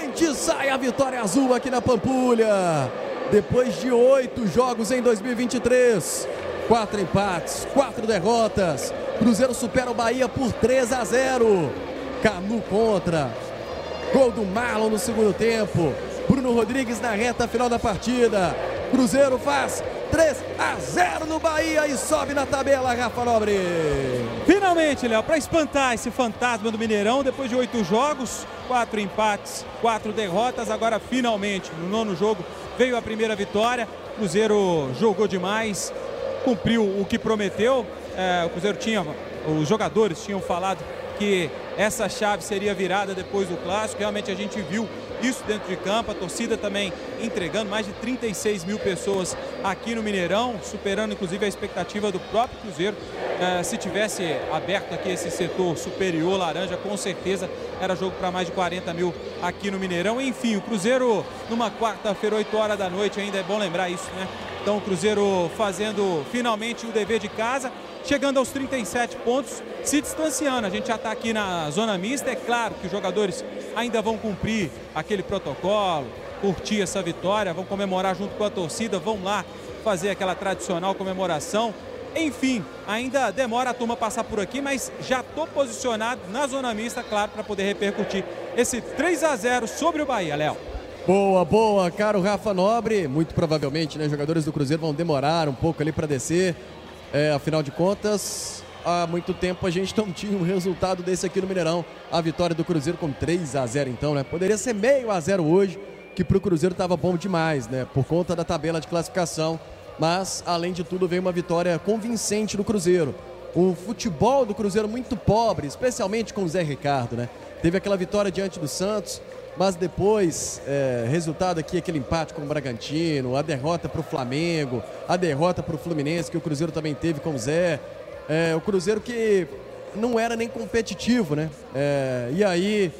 gente sai a vitória azul aqui na Pampulha. Depois de oito jogos em 2023, quatro empates, quatro derrotas. Cruzeiro supera o Bahia por 3 a 0. Canu contra. Gol do Marlon no segundo tempo. Bruno Rodrigues na reta final da partida. Cruzeiro faz 3 a 0 no Bahia e sobe na tabela, Rafa Nobre. Finalmente, Léo, para espantar esse fantasma do Mineirão, depois de oito jogos, quatro empates, quatro derrotas, agora finalmente, no nono jogo, veio a primeira vitória. Cruzeiro jogou demais, cumpriu o que prometeu. É, o Cruzeiro tinha, os jogadores tinham falado que essa chave seria virada depois do clássico. Realmente a gente viu isso dentro de campo, a torcida também entregando mais de 36 mil pessoas aqui no Mineirão, superando inclusive a expectativa do próprio Cruzeiro. É, se tivesse aberto aqui esse setor superior laranja, com certeza era jogo para mais de 40 mil aqui no Mineirão. Enfim, o Cruzeiro numa quarta-feira, 8 horas da noite, ainda é bom lembrar isso, né? Então o Cruzeiro fazendo finalmente o dever de casa, chegando aos 37 pontos, se distanciando. A gente já está aqui na zona mista, é claro que os jogadores ainda vão cumprir aquele protocolo, curtir essa vitória, vão comemorar junto com a torcida, vão lá fazer aquela tradicional comemoração. Enfim, ainda demora a turma passar por aqui, mas já estou posicionado na zona mista, claro, para poder repercutir esse 3 a 0 sobre o Bahia, Léo. Boa, boa, caro Rafa Nobre. Muito provavelmente, né, jogadores do Cruzeiro vão demorar um pouco ali para descer. É, afinal de contas, há muito tempo a gente não tinha um resultado desse aqui no Mineirão. A vitória do Cruzeiro com 3 a 0 então, né? Poderia ser meio a 0 hoje, que para o Cruzeiro estava bom demais, né? Por conta da tabela de classificação. Mas, além de tudo, veio uma vitória convincente do Cruzeiro. O futebol do Cruzeiro muito pobre, especialmente com o Zé Ricardo, né? Teve aquela vitória diante do Santos, mas depois, é, resultado aqui, aquele empate com o Bragantino, a derrota para o Flamengo, a derrota para o Fluminense, que o Cruzeiro também teve com o Zé. É, o Cruzeiro que não era nem competitivo, né? É, e aí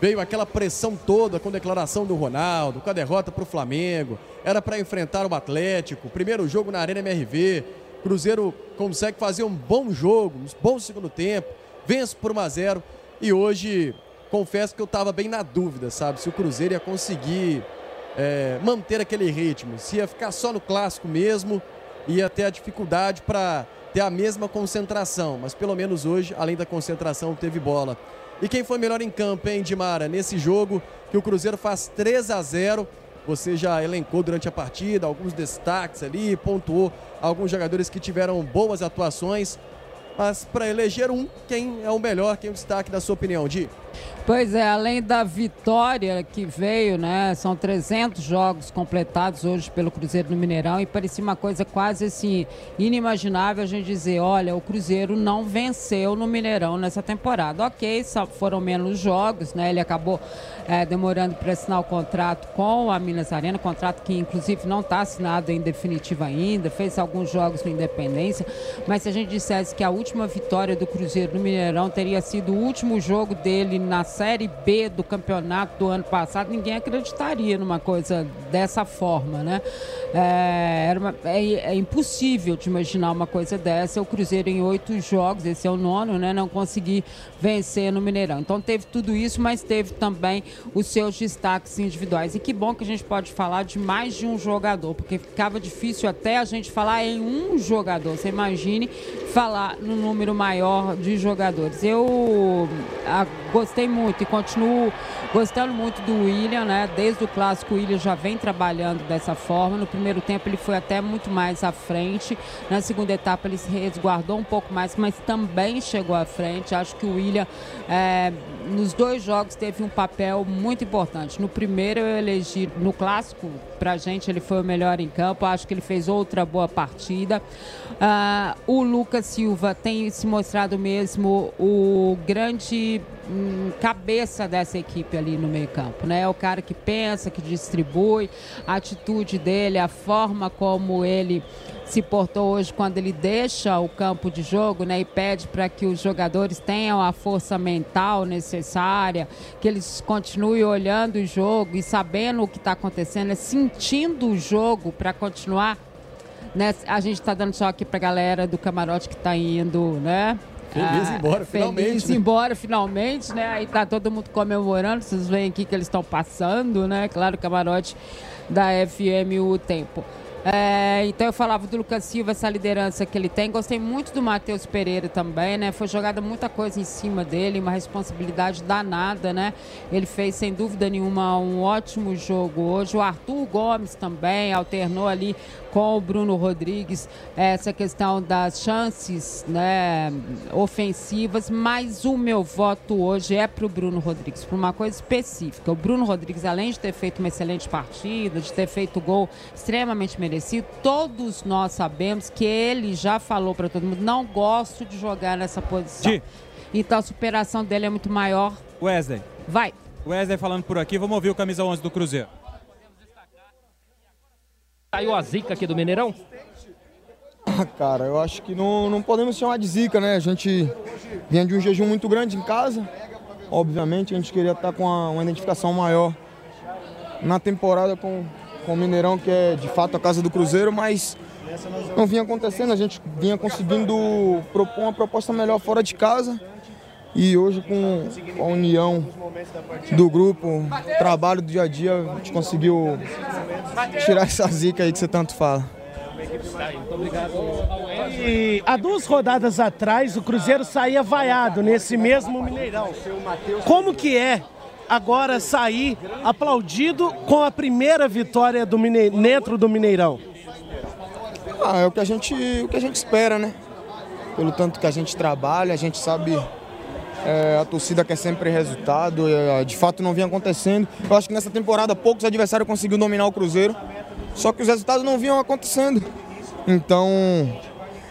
veio aquela pressão toda com a declaração do Ronaldo, com a derrota para o Flamengo. Era para enfrentar o Atlético, primeiro jogo na Arena MRV. Cruzeiro consegue fazer um bom jogo, um bom segundo tempo, vence por 1 a 0 e hoje confesso que eu estava bem na dúvida, sabe, se o Cruzeiro ia conseguir é, manter aquele ritmo, se ia ficar só no clássico mesmo, ia ter a dificuldade para ter a mesma concentração, mas pelo menos hoje, além da concentração, teve bola. E quem foi melhor em campo, hein, Dimara? Nesse jogo que o Cruzeiro faz 3 a 0 você já elencou durante a partida alguns destaques ali, pontuou alguns jogadores que tiveram boas atuações. Mas para eleger um, quem é o melhor, quem é o destaque da sua opinião, Di? Pois é, além da vitória que veio, né? São 300 jogos completados hoje pelo Cruzeiro no Mineirão e parecia uma coisa quase assim inimaginável a gente dizer, olha, o Cruzeiro não venceu no Mineirão nessa temporada. Ok, foram menos jogos, né? Ele acabou é, demorando para assinar o contrato com a Minas Arena, contrato que inclusive não está assinado em definitivo ainda, fez alguns jogos no Independência, mas se a gente dissesse que a última vitória do Cruzeiro no Mineirão teria sido o último jogo dele na Série B do campeonato do ano passado, ninguém acreditaria numa coisa dessa forma, né? É, era uma, é, é, impossível de imaginar uma coisa dessa. O Cruzeiro em oito jogos, esse é o nono, né? Não conseguir vencer no Mineirão. Então teve tudo isso, mas teve também os seus destaques individuais. E que bom que a gente pode falar de mais de um jogador, porque ficava difícil até a gente falar em um jogador. Você imagine falar no número maior de jogadores. Eu a, gostei muito e continuo gostando muito do William, né? Desde o clássico, o William já vem trabalhando dessa forma. No primeiro tempo, ele foi até muito mais à frente. Na segunda etapa, ele se resguardou um pouco mais, mas também chegou à frente. Acho que o William, é, nos dois jogos, teve um papel muito importante. No primeiro, eu elegi, no clássico, pra gente, ele foi o melhor em campo. Acho que ele fez outra boa partida. Uh, o Lucas Silva tem se mostrado mesmo o grande hum, cabeça dessa equipe ali no meio campo, né? É o cara que pensa, que distribui, a atitude dele, a forma como ele se portou hoje quando ele deixa o campo de jogo né, e pede para que os jogadores tenham a força mental necessária, que eles continuem olhando o jogo e sabendo o que está acontecendo, né, sentindo o jogo para continuar né? A gente está dando só aqui para a galera do camarote que está indo, né? Feliz ah, embora, finalmente. Feliz né? embora, finalmente, né? Aí tá todo mundo comemorando, vocês veem aqui que eles estão passando, né? Claro, camarote da FM O Tempo. É, então eu falava do Lucas Silva, essa liderança que ele tem. Gostei muito do Matheus Pereira também, né? Foi jogada muita coisa em cima dele, uma responsabilidade danada, né? Ele fez, sem dúvida nenhuma, um ótimo jogo hoje. O Arthur Gomes também alternou ali com o Bruno Rodrigues essa questão das chances né, ofensivas, mas o meu voto hoje é para o Bruno Rodrigues, por uma coisa específica. O Bruno Rodrigues, além de ter feito uma excelente partida, de ter feito gol extremamente merecido, merecido. Todos nós sabemos que ele já falou para todo mundo: não gosto de jogar nessa posição. Então a superação dele é muito maior. Wesley. Vai. Wesley falando por aqui, vamos ouvir o camisa 11 do Cruzeiro. Saiu a zica aqui do Mineirão? Ah, cara, eu acho que não, não podemos chamar de zica, né? A gente vinha de um jejum muito grande em casa. Obviamente a gente queria estar com uma, uma identificação maior na temporada com, com o Mineirão, que é de fato a casa do Cruzeiro, mas não vinha acontecendo, a gente vinha conseguindo propor uma proposta melhor fora de casa. E hoje com a união do grupo, trabalho do dia a dia, a gente conseguiu tirar essa zica aí que você tanto fala. E há duas rodadas atrás o Cruzeiro saía vaiado nesse mesmo Mineirão. Como que é agora sair aplaudido com a primeira vitória do Mine... dentro do Mineirão? Ah, é o que a gente, o que a gente espera, né? Pelo tanto que a gente trabalha, a gente sabe é, a torcida quer sempre resultado, é, de fato não vinha acontecendo. Eu acho que nessa temporada poucos adversários conseguiram dominar o Cruzeiro, só que os resultados não vinham acontecendo. Então,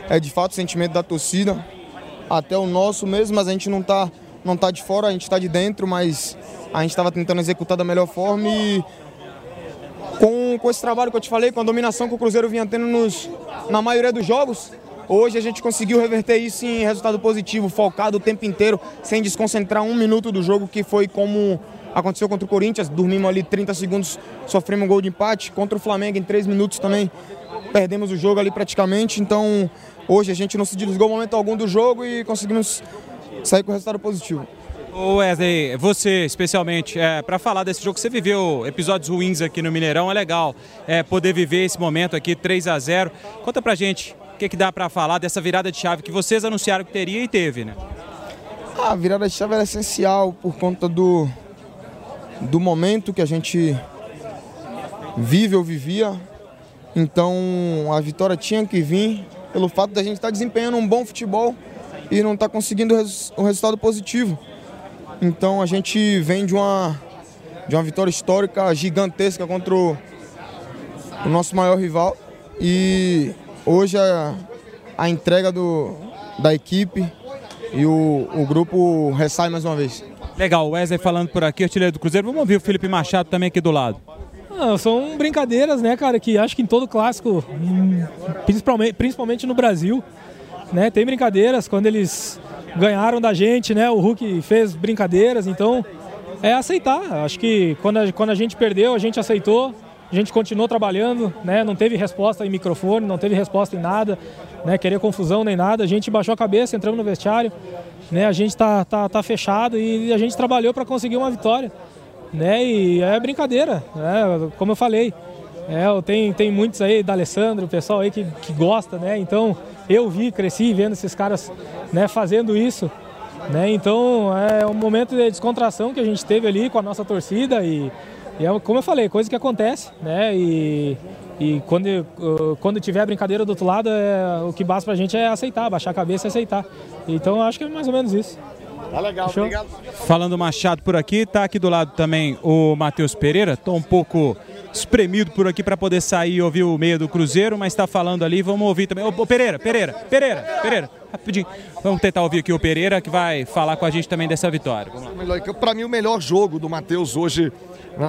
é de fato o sentimento da torcida, até o nosso mesmo, mas a gente não está não tá de fora, a gente está de dentro, mas a gente estava tentando executar da melhor forma e com, com esse trabalho que eu te falei, com a dominação que o Cruzeiro vinha tendo nos, na maioria dos jogos, hoje a gente conseguiu reverter isso em resultado positivo, focado o tempo inteiro, sem desconcentrar um minuto do jogo, que foi como aconteceu contra o Corinthians, dormimos ali 30 segundos, sofremos um gol de empate, contra o Flamengo em 3 minutos também, perdemos o jogo ali praticamente, então hoje a gente não se desligou momento algum do jogo e conseguimos sair com resultado positivo. Wesley, você especialmente, é, para falar desse jogo, você viveu episódios ruins aqui no Mineirão, é legal é, poder viver esse momento aqui, 3 a 0 Conta pra gente o que, que dá para falar dessa virada de chave que vocês anunciaram que teria e teve, né? A virada de chave era essencial por conta do, do momento que a gente vive ou vivia. Então a vitória tinha que vir pelo fato da gente estar tá desempenhando um bom futebol e não estar tá conseguindo um resultado positivo. Então a gente vem de uma, de uma vitória histórica gigantesca contra o, o nosso maior rival. E hoje a, a entrega do, da equipe e o, o grupo ressai mais uma vez. Legal, Wesley falando por aqui, artilheiro do Cruzeiro. Vamos ouvir o Felipe Machado também aqui do lado. Ah, são brincadeiras, né, cara, que acho que em todo clássico, principalmente, principalmente no Brasil, né, tem brincadeiras quando eles ganharam da gente, né? O Hulk fez brincadeiras, então é aceitar. Acho que quando a, quando a gente perdeu, a gente aceitou, a gente continuou trabalhando, né? Não teve resposta em microfone, não teve resposta em nada, né? Querer confusão nem nada. A gente baixou a cabeça, entramos no vestiário, né? A gente tá, tá, tá fechado e a gente trabalhou para conseguir uma vitória, né? E é brincadeira, né? Como eu falei, é, tem, tem muitos aí, da Alessandro, o pessoal aí que, que gosta, né? Então eu vi, cresci vendo esses caras né, fazendo isso. Né? Então é um momento de descontração que a gente teve ali com a nossa torcida e, e é, como eu falei, coisa que acontece, né? E, e quando, uh, quando tiver a brincadeira do outro lado, é, o que basta pra gente é aceitar, baixar a cabeça e aceitar. Então acho que é mais ou menos isso. Tá legal, Fechou? obrigado. Falando Machado por aqui, tá aqui do lado também o Matheus Pereira. Tô um pouco espremido por aqui para poder sair e ouvir o meio do Cruzeiro, mas está falando ali, vamos ouvir também. Ô, ô, Pereira, Pereira, Pereira, Pereira, rapidinho. Vamos tentar ouvir aqui o Pereira, que vai falar com a gente também dessa vitória. Para mim, o melhor jogo do Matheus hoje,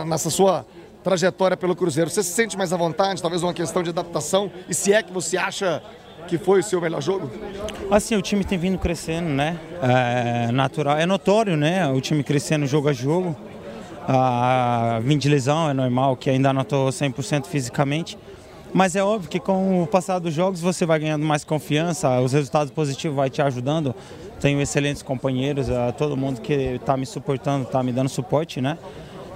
nessa sua trajetória pelo Cruzeiro. Você se sente mais à vontade? Talvez uma questão de adaptação? E se é que você acha que foi o seu melhor jogo? Assim, o time tem vindo crescendo, né? É natural, é notório, né? O time crescendo jogo a jogo a vim de lesão, é normal que ainda não estou 100% fisicamente. Mas é óbvio que com o passar dos jogos você vai ganhando mais confiança, os resultados positivos vai te ajudando tenho excelentes companheiros, uh, todo mundo que está me suportando, está me dando suporte, né?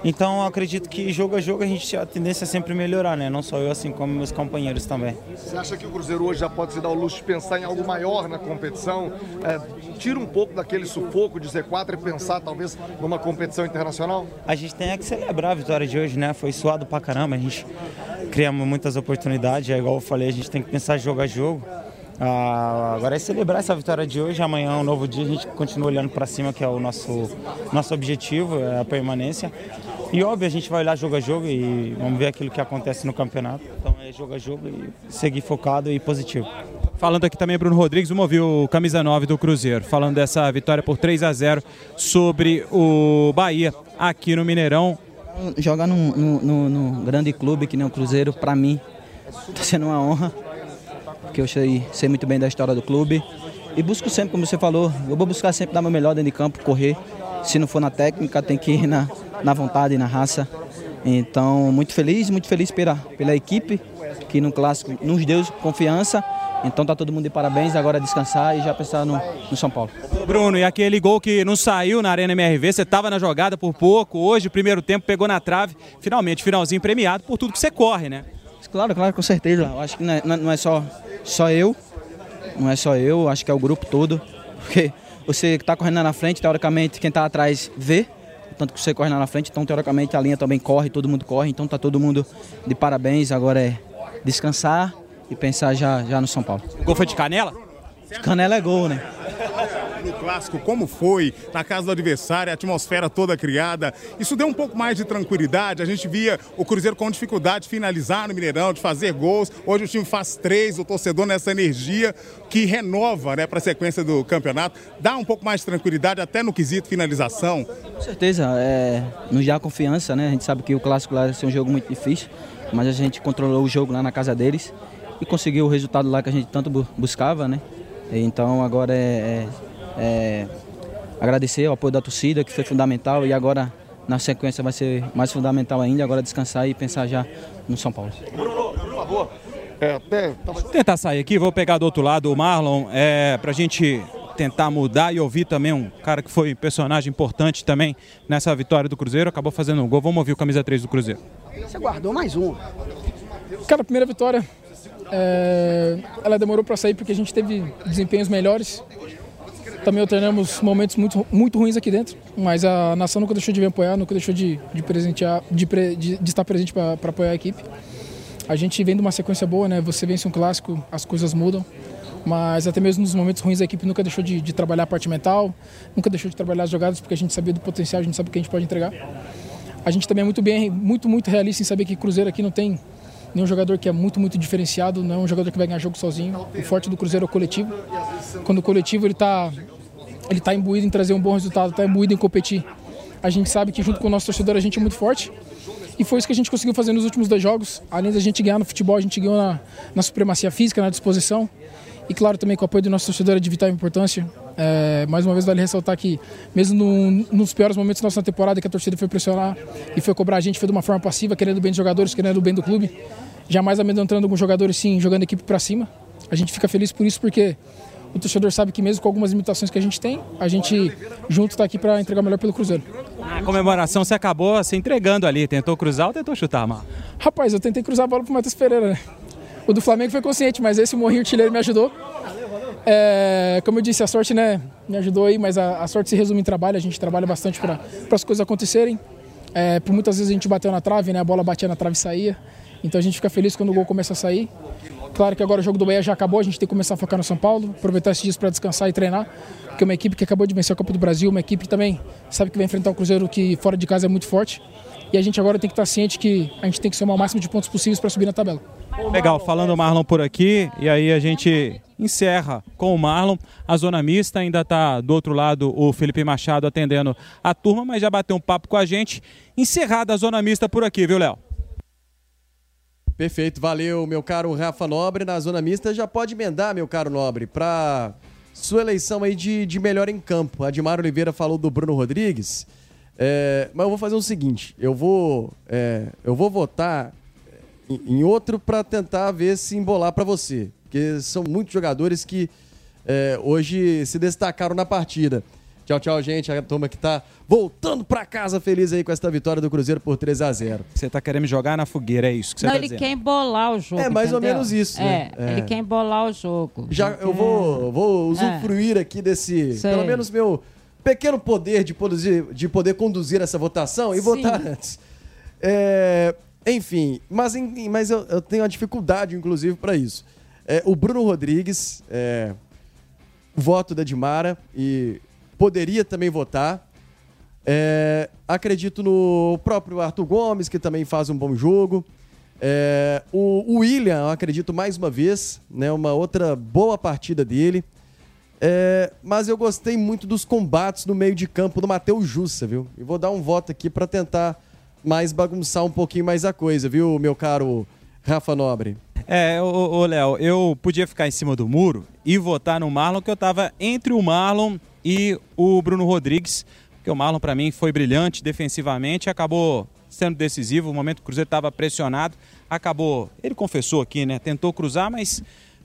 Então acredito que jogo a jogo a gente a tendência é sempre melhorar, né? Não só eu, assim como meus companheiros também. Você acha que o Cruzeiro hoje já pode se dar o luxo de pensar em algo maior na competição? É, tira um pouco daquele sufoco de Z4 e pensar talvez numa competição internacional? A gente tem que celebrar a vitória de hoje, né? Foi suado pra caramba, a gente criamos muitas oportunidades, é igual eu falei, a gente tem que pensar jogo a jogo. Ah, agora é celebrar essa vitória de hoje, amanhã é um novo dia, a gente continua olhando para cima, que é o nosso, nosso objetivo, é a permanência. E óbvio, a gente vai olhar jogo a jogo e vamos ver aquilo que acontece no campeonato. Então é jogo a jogo e seguir focado e positivo. Falando aqui também Bruno Rodrigues, vamos ouvir o camisa 9 do Cruzeiro, falando dessa vitória por 3 a 0 sobre o Bahia aqui no Mineirão. Jogar num, num, num grande clube que nem o Cruzeiro, para mim, está sendo uma honra, porque eu sei, sei muito bem da história do clube. E busco sempre, como você falou, eu vou buscar sempre dar meu melhor dentro de campo, correr. Se não for na técnica, tem que ir na, na vontade e na raça. Então, muito feliz, muito feliz pela, pela equipe que no clássico nos deu confiança. Então tá todo mundo de parabéns, agora é descansar e já pensar no, no, São Paulo. Bruno, e aquele gol que não saiu na Arena MRV, você estava na jogada por pouco, hoje, primeiro tempo, pegou na trave, finalmente, finalzinho premiado por tudo que você corre, né? Claro, claro, com certeza. Eu acho que não é, não é só, só eu, não é só eu, acho que é o grupo todo. Porque você que está correndo na frente, teoricamente, quem está atrás vê, tanto que você corre lá na frente, então teoricamente a linha também corre, todo mundo corre, então tá todo mundo de parabéns, agora é descansar e pensar já, já no São Paulo. O gol foi de canela? Canela é gol, né? No clássico, como foi na casa do adversário, a atmosfera toda criada. Isso deu um pouco mais de tranquilidade. A gente via o Cruzeiro com dificuldade de finalizar no Mineirão, de fazer gols. Hoje o time faz três, o torcedor nessa energia que renova né, para a sequência do campeonato. Dá um pouco mais de tranquilidade, até no quesito finalização. Com certeza, é, nos dá confiança, né? A gente sabe que o clássico lá ser um jogo muito difícil, mas a gente controlou o jogo lá na casa deles e conseguiu o resultado lá que a gente tanto buscava, né? Então agora é, é é, agradecer o apoio da torcida, que foi fundamental, e agora na sequência vai ser mais fundamental ainda, agora descansar e pensar já no São Paulo. Bruno, por favor. É, até... Vou tentar sair aqui, vou pegar do outro lado o Marlon, é, para a gente tentar mudar e ouvir também um cara que foi personagem importante também nessa vitória do Cruzeiro, acabou fazendo um gol. Vamos ouvir o camisa 3 do Cruzeiro. Você guardou mais um. Cara, a primeira vitória, é, ela demorou para sair porque a gente teve desempenhos melhores. Também alternamos momentos muito, muito ruins aqui dentro, mas a nação nunca deixou de vir apoiar, nunca deixou de, de, presentear, de, de, de estar presente para apoiar a equipe. A gente vem de uma sequência boa, né? Você vence um clássico, as coisas mudam, mas até mesmo nos momentos ruins a equipe nunca deixou de, de trabalhar a parte mental, nunca deixou de trabalhar as jogadas porque a gente sabia do potencial, a gente sabe o que a gente pode entregar. A gente também é muito bem, muito, muito realista em saber que Cruzeiro aqui não tem nenhum jogador que é muito, muito diferenciado, não é um jogador que vai ganhar jogo sozinho. O forte do Cruzeiro é o coletivo. Quando o coletivo ele está ele tá imbuído em trazer um bom resultado, está imbuído em competir. A gente sabe que junto com o nosso torcedor a gente é muito forte. E foi isso que a gente conseguiu fazer nos últimos dois jogos. Além da gente ganhar no futebol, a gente ganhou na, na supremacia física, na disposição. E claro, também com o apoio do nosso torcedor é de vital importância. É, mais uma vez vale ressaltar que, mesmo no, nos piores momentos da nossa temporada, que a torcida foi pressionar e foi cobrar a gente, foi de uma forma passiva, querendo o bem dos jogadores, querendo o bem do clube. Jamais amedrontando alguns jogadores, sim, jogando a equipe para cima. A gente fica feliz por isso, porque o torcedor sabe que mesmo com algumas limitações que a gente tem, a gente junto está aqui para entregar melhor pelo Cruzeiro. Na comemoração você acabou se entregando ali, tentou cruzar ou tentou chutar, Mar? Rapaz, eu tentei cruzar a bola pro Matheus Pereira, né? O do Flamengo foi consciente, mas esse Morrinho Artilheiro me ajudou. É, como eu disse, a sorte né, me ajudou aí, mas a, a sorte se resume em trabalho, a gente trabalha bastante para as coisas acontecerem. É, por muitas vezes a gente bateu na trave, né, a bola batia na trave e saía. Então a gente fica feliz quando o gol começa a sair. Claro que agora o jogo do Bahia já acabou, a gente tem que começar a focar no São Paulo, aproveitar esses dias para descansar e treinar, porque é uma equipe que acabou de vencer a Copa do Brasil, uma equipe que também sabe que vai enfrentar o Cruzeiro que fora de casa é muito forte. E a gente agora tem que estar ciente que a gente tem que somar o máximo de pontos possíveis para subir na tabela. Legal, falando o Marlon por aqui, e aí a gente encerra com o Marlon. A zona mista ainda está do outro lado o Felipe Machado atendendo a turma, mas já bateu um papo com a gente. Encerrada a zona mista por aqui, viu, Léo? Perfeito, valeu, meu caro Rafa Nobre. Na zona mista já pode emendar, meu caro Nobre, para sua eleição aí de, de melhor em campo. Admar Oliveira falou do Bruno Rodrigues, é, mas eu vou fazer o seguinte: eu vou, é, eu vou votar em, em outro para tentar ver se embolar para você, porque são muitos jogadores que é, hoje se destacaram na partida. Tchau, tchau, gente. A turma que tá voltando para casa feliz aí com esta vitória do Cruzeiro por 3 a 0 Você tá querendo me jogar na fogueira, é isso que você Não, tá ele dizendo? quer embolar o jogo. É mais ou entendeu? menos isso, né? É, É. ele quer embolar o jogo. Já eu vou, vou usufruir aqui desse, Sei. pelo menos meu pequeno poder de, produzir, de poder conduzir essa votação e Sim. votar antes. É, enfim, mas, mas eu, eu tenho uma dificuldade, inclusive, para isso. É, o Bruno Rodrigues, é, voto da Dimara e poderia também votar. É, acredito no próprio Arthur Gomes, que também faz um bom jogo. É, o, o William, eu acredito mais uma vez, né, uma outra boa partida dele. É, mas eu gostei muito dos combates no meio de campo do Matheus Jussa, viu? E vou dar um voto aqui para tentar mais bagunçar um pouquinho mais a coisa, viu, meu caro Rafa Nobre? É, ô, Léo, eu podia ficar em cima do muro e votar no Marlon, que eu tava entre o Marlon e o Bruno Rodrigues, porque o Marlon para mim foi brilhante defensivamente, acabou sendo decisivo, o momento que o Cruzeiro estava pressionado, acabou, ele confessou aqui, né, tentou cruzar, mas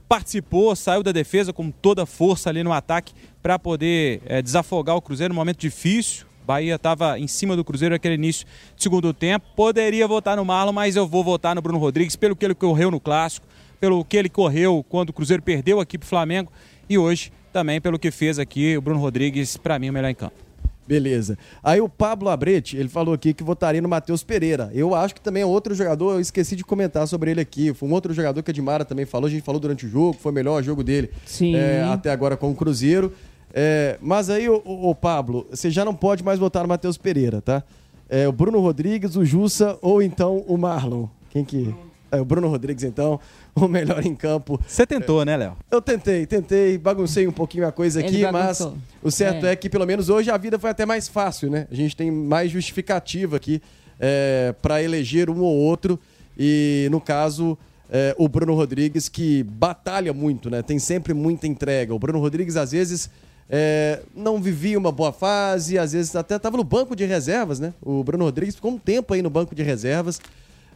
participou, saiu da defesa com toda a força ali no ataque para poder é, desafogar o Cruzeiro num momento difícil. Bahia estava em cima do Cruzeiro naquele início de segundo tempo. Poderia votar no Marlon, mas eu vou votar no Bruno Rodrigues pelo que ele correu no clássico, pelo que ele correu quando o Cruzeiro perdeu aqui para o Flamengo e hoje também pelo que fez aqui o Bruno Rodrigues, para mim, o melhor em campo. Beleza. Aí o Pablo Abrete, ele falou aqui que votaria no Matheus Pereira. Eu acho que também é outro jogador, eu esqueci de comentar sobre ele aqui. Foi um outro jogador que a Dimara também falou, a gente falou durante o jogo, foi o melhor jogo dele Sim. é, até agora com o Cruzeiro. É, mas aí, o, o Pablo, você já não pode mais votar no Matheus Pereira, tá? É, o Bruno Rodrigues, o Jussa ou então o Marlon. Quem que. É, o Bruno Rodrigues, então, o melhor em campo. Você tentou, né, Léo? Eu tentei, tentei, baguncei um pouquinho a coisa Ele aqui, mas o certo É. é. que pelo menos hoje a vida foi até mais fácil, né? A gente tem mais justificativa aqui é, para eleger um ou outro. E no caso, é, o Bruno Rodrigues, que batalha muito, né? Tem sempre muita entrega. O Bruno Rodrigues, às vezes, é, não vivia uma boa fase, às vezes até estava no banco de reservas, né? O Bruno Rodrigues ficou um tempo aí no banco de reservas.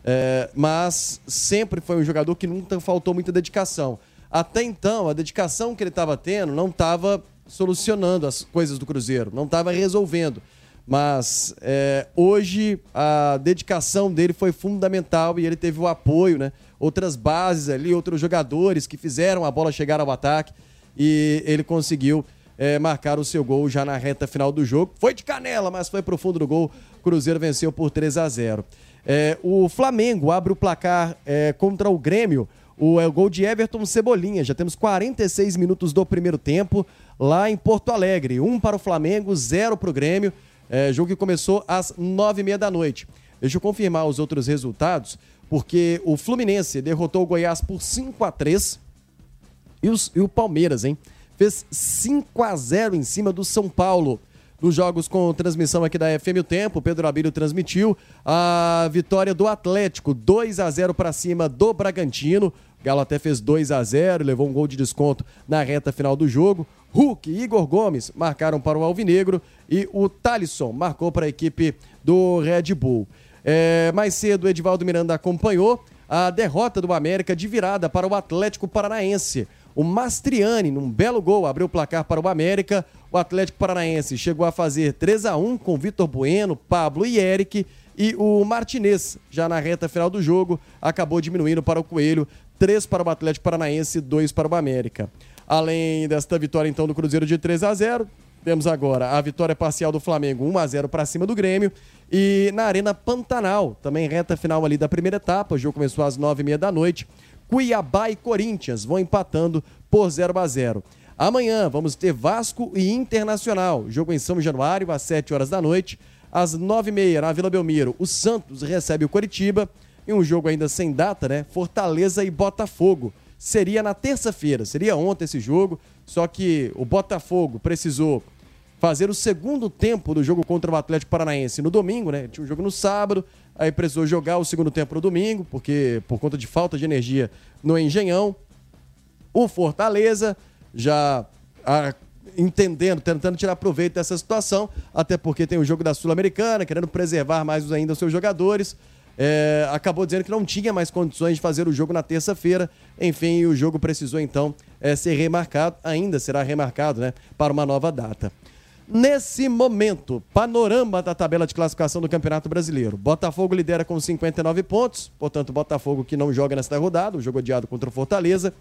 É, mas sempre foi um jogador que nunca faltou muita dedicação. Até então, a dedicação que ele estava tendo não estava solucionando as coisas do Cruzeiro, não estava resolvendo. Mas é, hoje a dedicação dele foi fundamental e ele teve o apoio, né? Outras bases ali, outros jogadores que fizeram a bola chegar ao ataque e ele conseguiu é, marcar o seu gol já na reta final do jogo. Foi de canela, mas foi pro fundo do gol. Cruzeiro venceu por 3 a 0. É, o Flamengo abre o placar é, contra o Grêmio. O, é o gol de Everton Cebolinha. Já temos 46 minutos do primeiro tempo lá em Porto Alegre. Um para o Flamengo, zero para o Grêmio. É, jogo que começou às nove e meia da noite. Deixa eu confirmar os outros resultados, porque o Fluminense derrotou o Goiás por 5 a 3 e, os- e o Palmeiras, hein? Fez 5 a 0 em cima do São Paulo. Nos jogos com transmissão aqui da FM O Tempo, Pedro Abílio transmitiu a vitória do Atlético, 2 a 0 para cima do Bragantino. Galo até fez 2 a 0 levou um gol de desconto na reta final do jogo. Hulk e Igor Gomes marcaram para o Alvinegro e o Thalisson marcou para a equipe do Red Bull. É, mais cedo, o Edivaldo Miranda acompanhou a derrota do América de virada para o Atlético Paranaense. O Mastriani, num belo gol, abriu o placar para o América. O Atlético Paranaense chegou a fazer 3 a 1 com Vitor Bueno, Pablo e Eric. E o Martinez, já na reta final do jogo, acabou diminuindo para o Coelho. 3 para o Atlético Paranaense, 2 para o América. Além desta vitória, então, do Cruzeiro de 3 a 0 temos agora a vitória parcial do Flamengo, 1 a 0 para cima do Grêmio. E na Arena Pantanal, também reta final ali da primeira etapa, o jogo começou às 9h30 da noite. Cuiabá e Corinthians vão empatando por 0 a 0. Amanhã vamos ter Vasco e Internacional, jogo em São Januário às 7 horas da noite. Às 9h30 na Vila Belmiro, o Santos recebe o Coritiba. E um jogo ainda sem data, né? Fortaleza e Botafogo. Seria na terça-feira, seria ontem esse jogo, só que o Botafogo precisou fazer o segundo tempo do jogo contra o Atlético Paranaense no domingo, né? Tinha um jogo no sábado, aí precisou jogar o segundo tempo no domingo, porque por conta de falta de energia no Engenhão. O Fortaleza já ah, entendendo, tentando tirar proveito dessa situação, até porque tem o jogo da Sul-Americana, querendo preservar mais ainda os seus jogadores. é, acabou dizendo que não tinha mais condições de fazer o jogo na terça-feira. Enfim, o jogo precisou então é, ser remarcado, ainda será remarcado né, para uma nova data. Nesse momento, panorama da tabela de classificação do Campeonato Brasileiro. Botafogo lidera com 59 pontos, portanto, Botafogo que não joga nesta rodada, o jogo adiado contra o Fortaleza.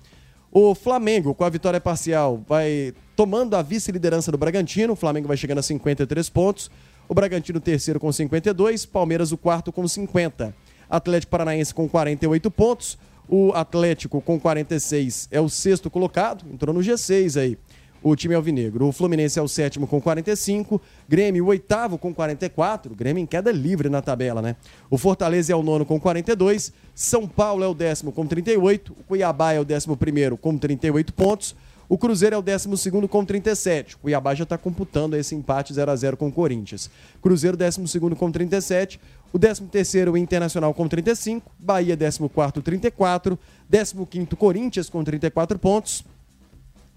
O Flamengo, com a vitória parcial, vai tomando a vice-liderança do Bragantino. O Flamengo vai chegando a 53 pontos. O Bragantino, terceiro, com 52. Palmeiras, o quarto, com 50. Atlético Paranaense, com 48 pontos. O Atlético, com 46, é o sexto colocado. Entrou no G6 aí o time alvinegro. O Fluminense é o sétimo com 45, Grêmio o oitavo com 44, Grêmio em queda livre na tabela, né? O Fortaleza é o nono com 42, São Paulo é o décimo com 38, o Cuiabá é o décimo primeiro com 38 pontos, o Cruzeiro é o décimo segundo com 37. O Cuiabá já está computando esse empate 0 a 0 com o Corinthians. Cruzeiro décimo segundo com 37, o décimo terceiro o Internacional com 35, Bahia décimo quarto 34, décimo quinto Corinthians com 34 pontos,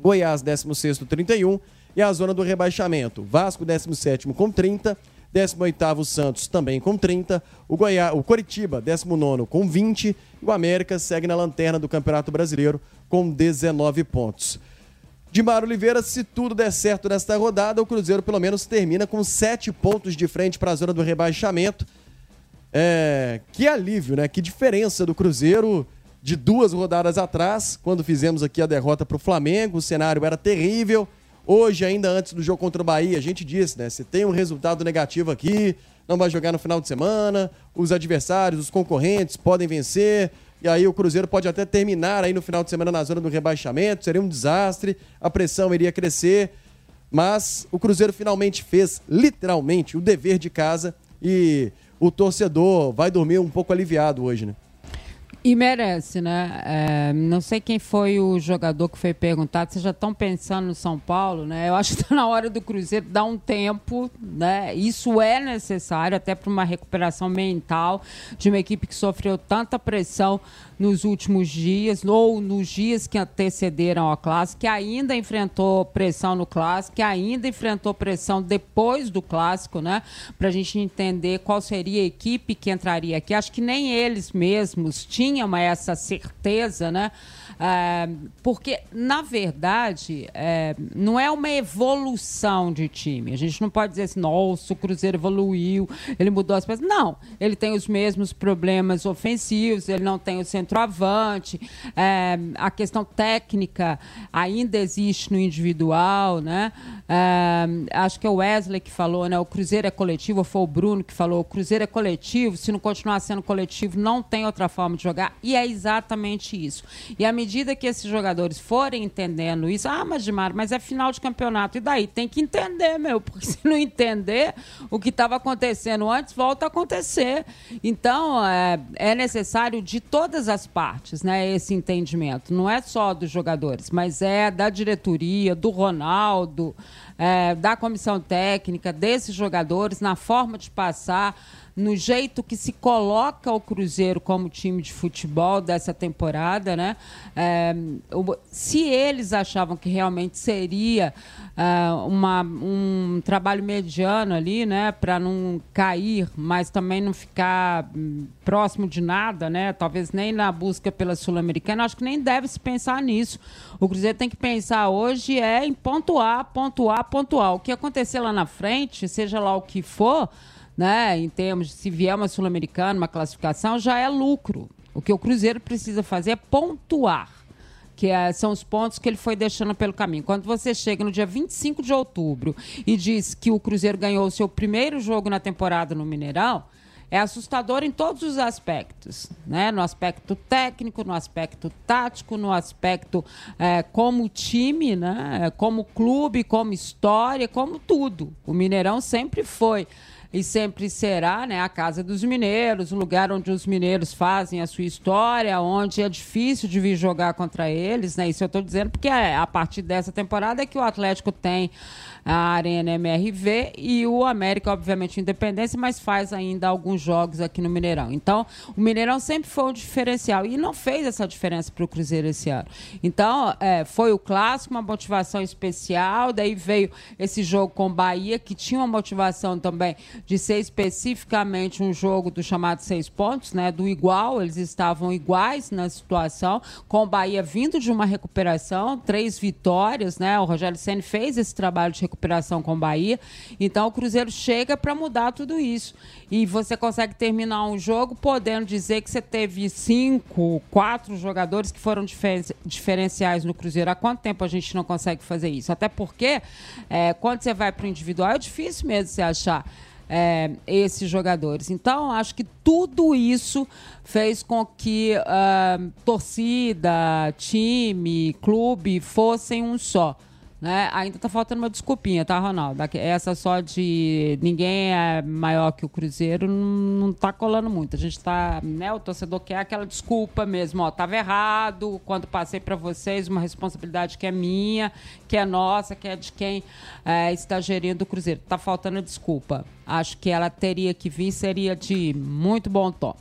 Goiás, 16 31 e a zona do rebaixamento. Vasco, 17 com 30, 18 Santos também com 30, o, Goiás, o Coritiba, 19 com 20 e o América segue na lanterna do Campeonato Brasileiro com 19 pontos. Dimar Oliveira, se tudo der certo nesta rodada, o Cruzeiro pelo menos termina com 7 pontos de frente para a zona do rebaixamento. É, que alívio, né? Que diferença do Cruzeiro de duas rodadas atrás, quando fizemos aqui a derrota para o Flamengo, o cenário era terrível. Hoje, ainda antes do jogo contra o Bahia, a gente disse, né? Se tem um resultado negativo aqui, não vai jogar no final de semana, os adversários, os concorrentes podem vencer, e aí o Cruzeiro pode até terminar aí no final de semana na zona do rebaixamento, seria um desastre, a pressão iria crescer, mas o Cruzeiro finalmente fez, literalmente, o dever de casa e o torcedor vai dormir um pouco aliviado hoje, né? E merece, né? É, não sei quem foi o jogador que foi perguntado. Vocês já estão pensando no São Paulo, né? Eu acho que está na hora do Cruzeiro dar um tempo, né? Isso é necessário até para uma recuperação mental de uma equipe que sofreu tanta pressão nos últimos dias, ou nos dias que antecederam a clássico, que ainda enfrentou pressão no clássico, que ainda enfrentou pressão depois do clássico, né? Para a gente entender qual seria a equipe que entraria aqui. Acho que nem eles mesmos tinham essa certeza, né? É, porque, na verdade, é, não é uma evolução de time. A gente não pode dizer assim, nossa, o Cruzeiro evoluiu, ele mudou as peças. Não, ele tem os mesmos problemas ofensivos, ele não tem o centroavante, é, a questão técnica ainda existe no individual, né? É, acho que é o Wesley que falou, né? O Cruzeiro é coletivo, ou foi o Bruno que falou, o Cruzeiro é coletivo, se não continuar sendo coletivo, não tem outra forma de jogar. E é exatamente isso. E medida que esses jogadores forem entendendo isso, ah, mas Dimar, mas é final de campeonato. E daí? Tem que entender, meu, porque se não entender o que estava acontecendo antes, volta a acontecer. Então, é, é necessário de todas as partes, né, esse entendimento. Não é só dos jogadores, mas é da diretoria, do Ronaldo, é, da comissão técnica, desses jogadores, na forma de passar no jeito que se coloca o Cruzeiro como time de futebol dessa temporada, né? É, se eles achavam que realmente seria é, uma, um trabalho mediano ali, né, para não cair, mas também não ficar hum, próximo de nada, né? Talvez nem na busca pela Sul-Americana, acho que nem deve se pensar nisso. O Cruzeiro tem que pensar hoje é em pontuar, pontuar, pontuar. O que acontecer lá na frente, seja lá o que for, né, em termos de se vier uma Sul-Americana, uma classificação, já é lucro. O que o Cruzeiro precisa fazer é pontuar, que é, são os pontos que ele foi deixando pelo caminho. Quando você chega no dia 25 de outubro e diz que o Cruzeiro ganhou o seu primeiro jogo na temporada no Mineirão, é assustador em todos os aspectos, né? No aspecto técnico, no aspecto tático, no aspecto é, como time, né? Como clube, como história, como tudo. O Mineirão sempre foi e sempre será né, a casa dos mineiros, o lugar onde os mineiros fazem a sua história, onde é difícil de vir jogar contra eles. Né? Isso eu estou dizendo porque é a partir dessa temporada é que o Atlético tem a Arena MRV e o América, obviamente, Independência, mas faz ainda alguns jogos aqui no Mineirão. Então, o Mineirão sempre foi um diferencial e não fez essa diferença para o Cruzeiro esse ano. Então, é, foi o clássico, uma motivação especial, daí veio esse jogo com Bahia, que tinha uma motivação também de ser especificamente um jogo do chamado seis pontos, né? Do igual, eles estavam iguais na situação, com o Bahia vindo de uma recuperação, três vitórias, né? O Rogério Senna fez esse trabalho de recuperação com o Bahia. Então o Cruzeiro chega para mudar tudo isso. E você consegue terminar um jogo podendo dizer que você teve cinco, quatro jogadores que foram difer diferenciais no Cruzeiro. Há quanto tempo a gente não consegue fazer isso? Até porque é, quando você vai para o individual é difícil mesmo você achar é, esses jogadores. Então, acho que tudo isso fez com que uh, torcida, time, clube fossem um só. Né? Ainda tá faltando uma desculpinha, tá, Ronaldo? Essa só de ninguém é maior que o Cruzeiro não, tá colando muito. A gente tá, né? O torcedor quer aquela desculpa mesmo, ó, tava errado quando passei para vocês uma responsabilidade que é minha, que é nossa, que é de quem é, está gerindo o Cruzeiro. Tá faltando desculpa. Acho que ela teria que vir, seria de muito bom tom.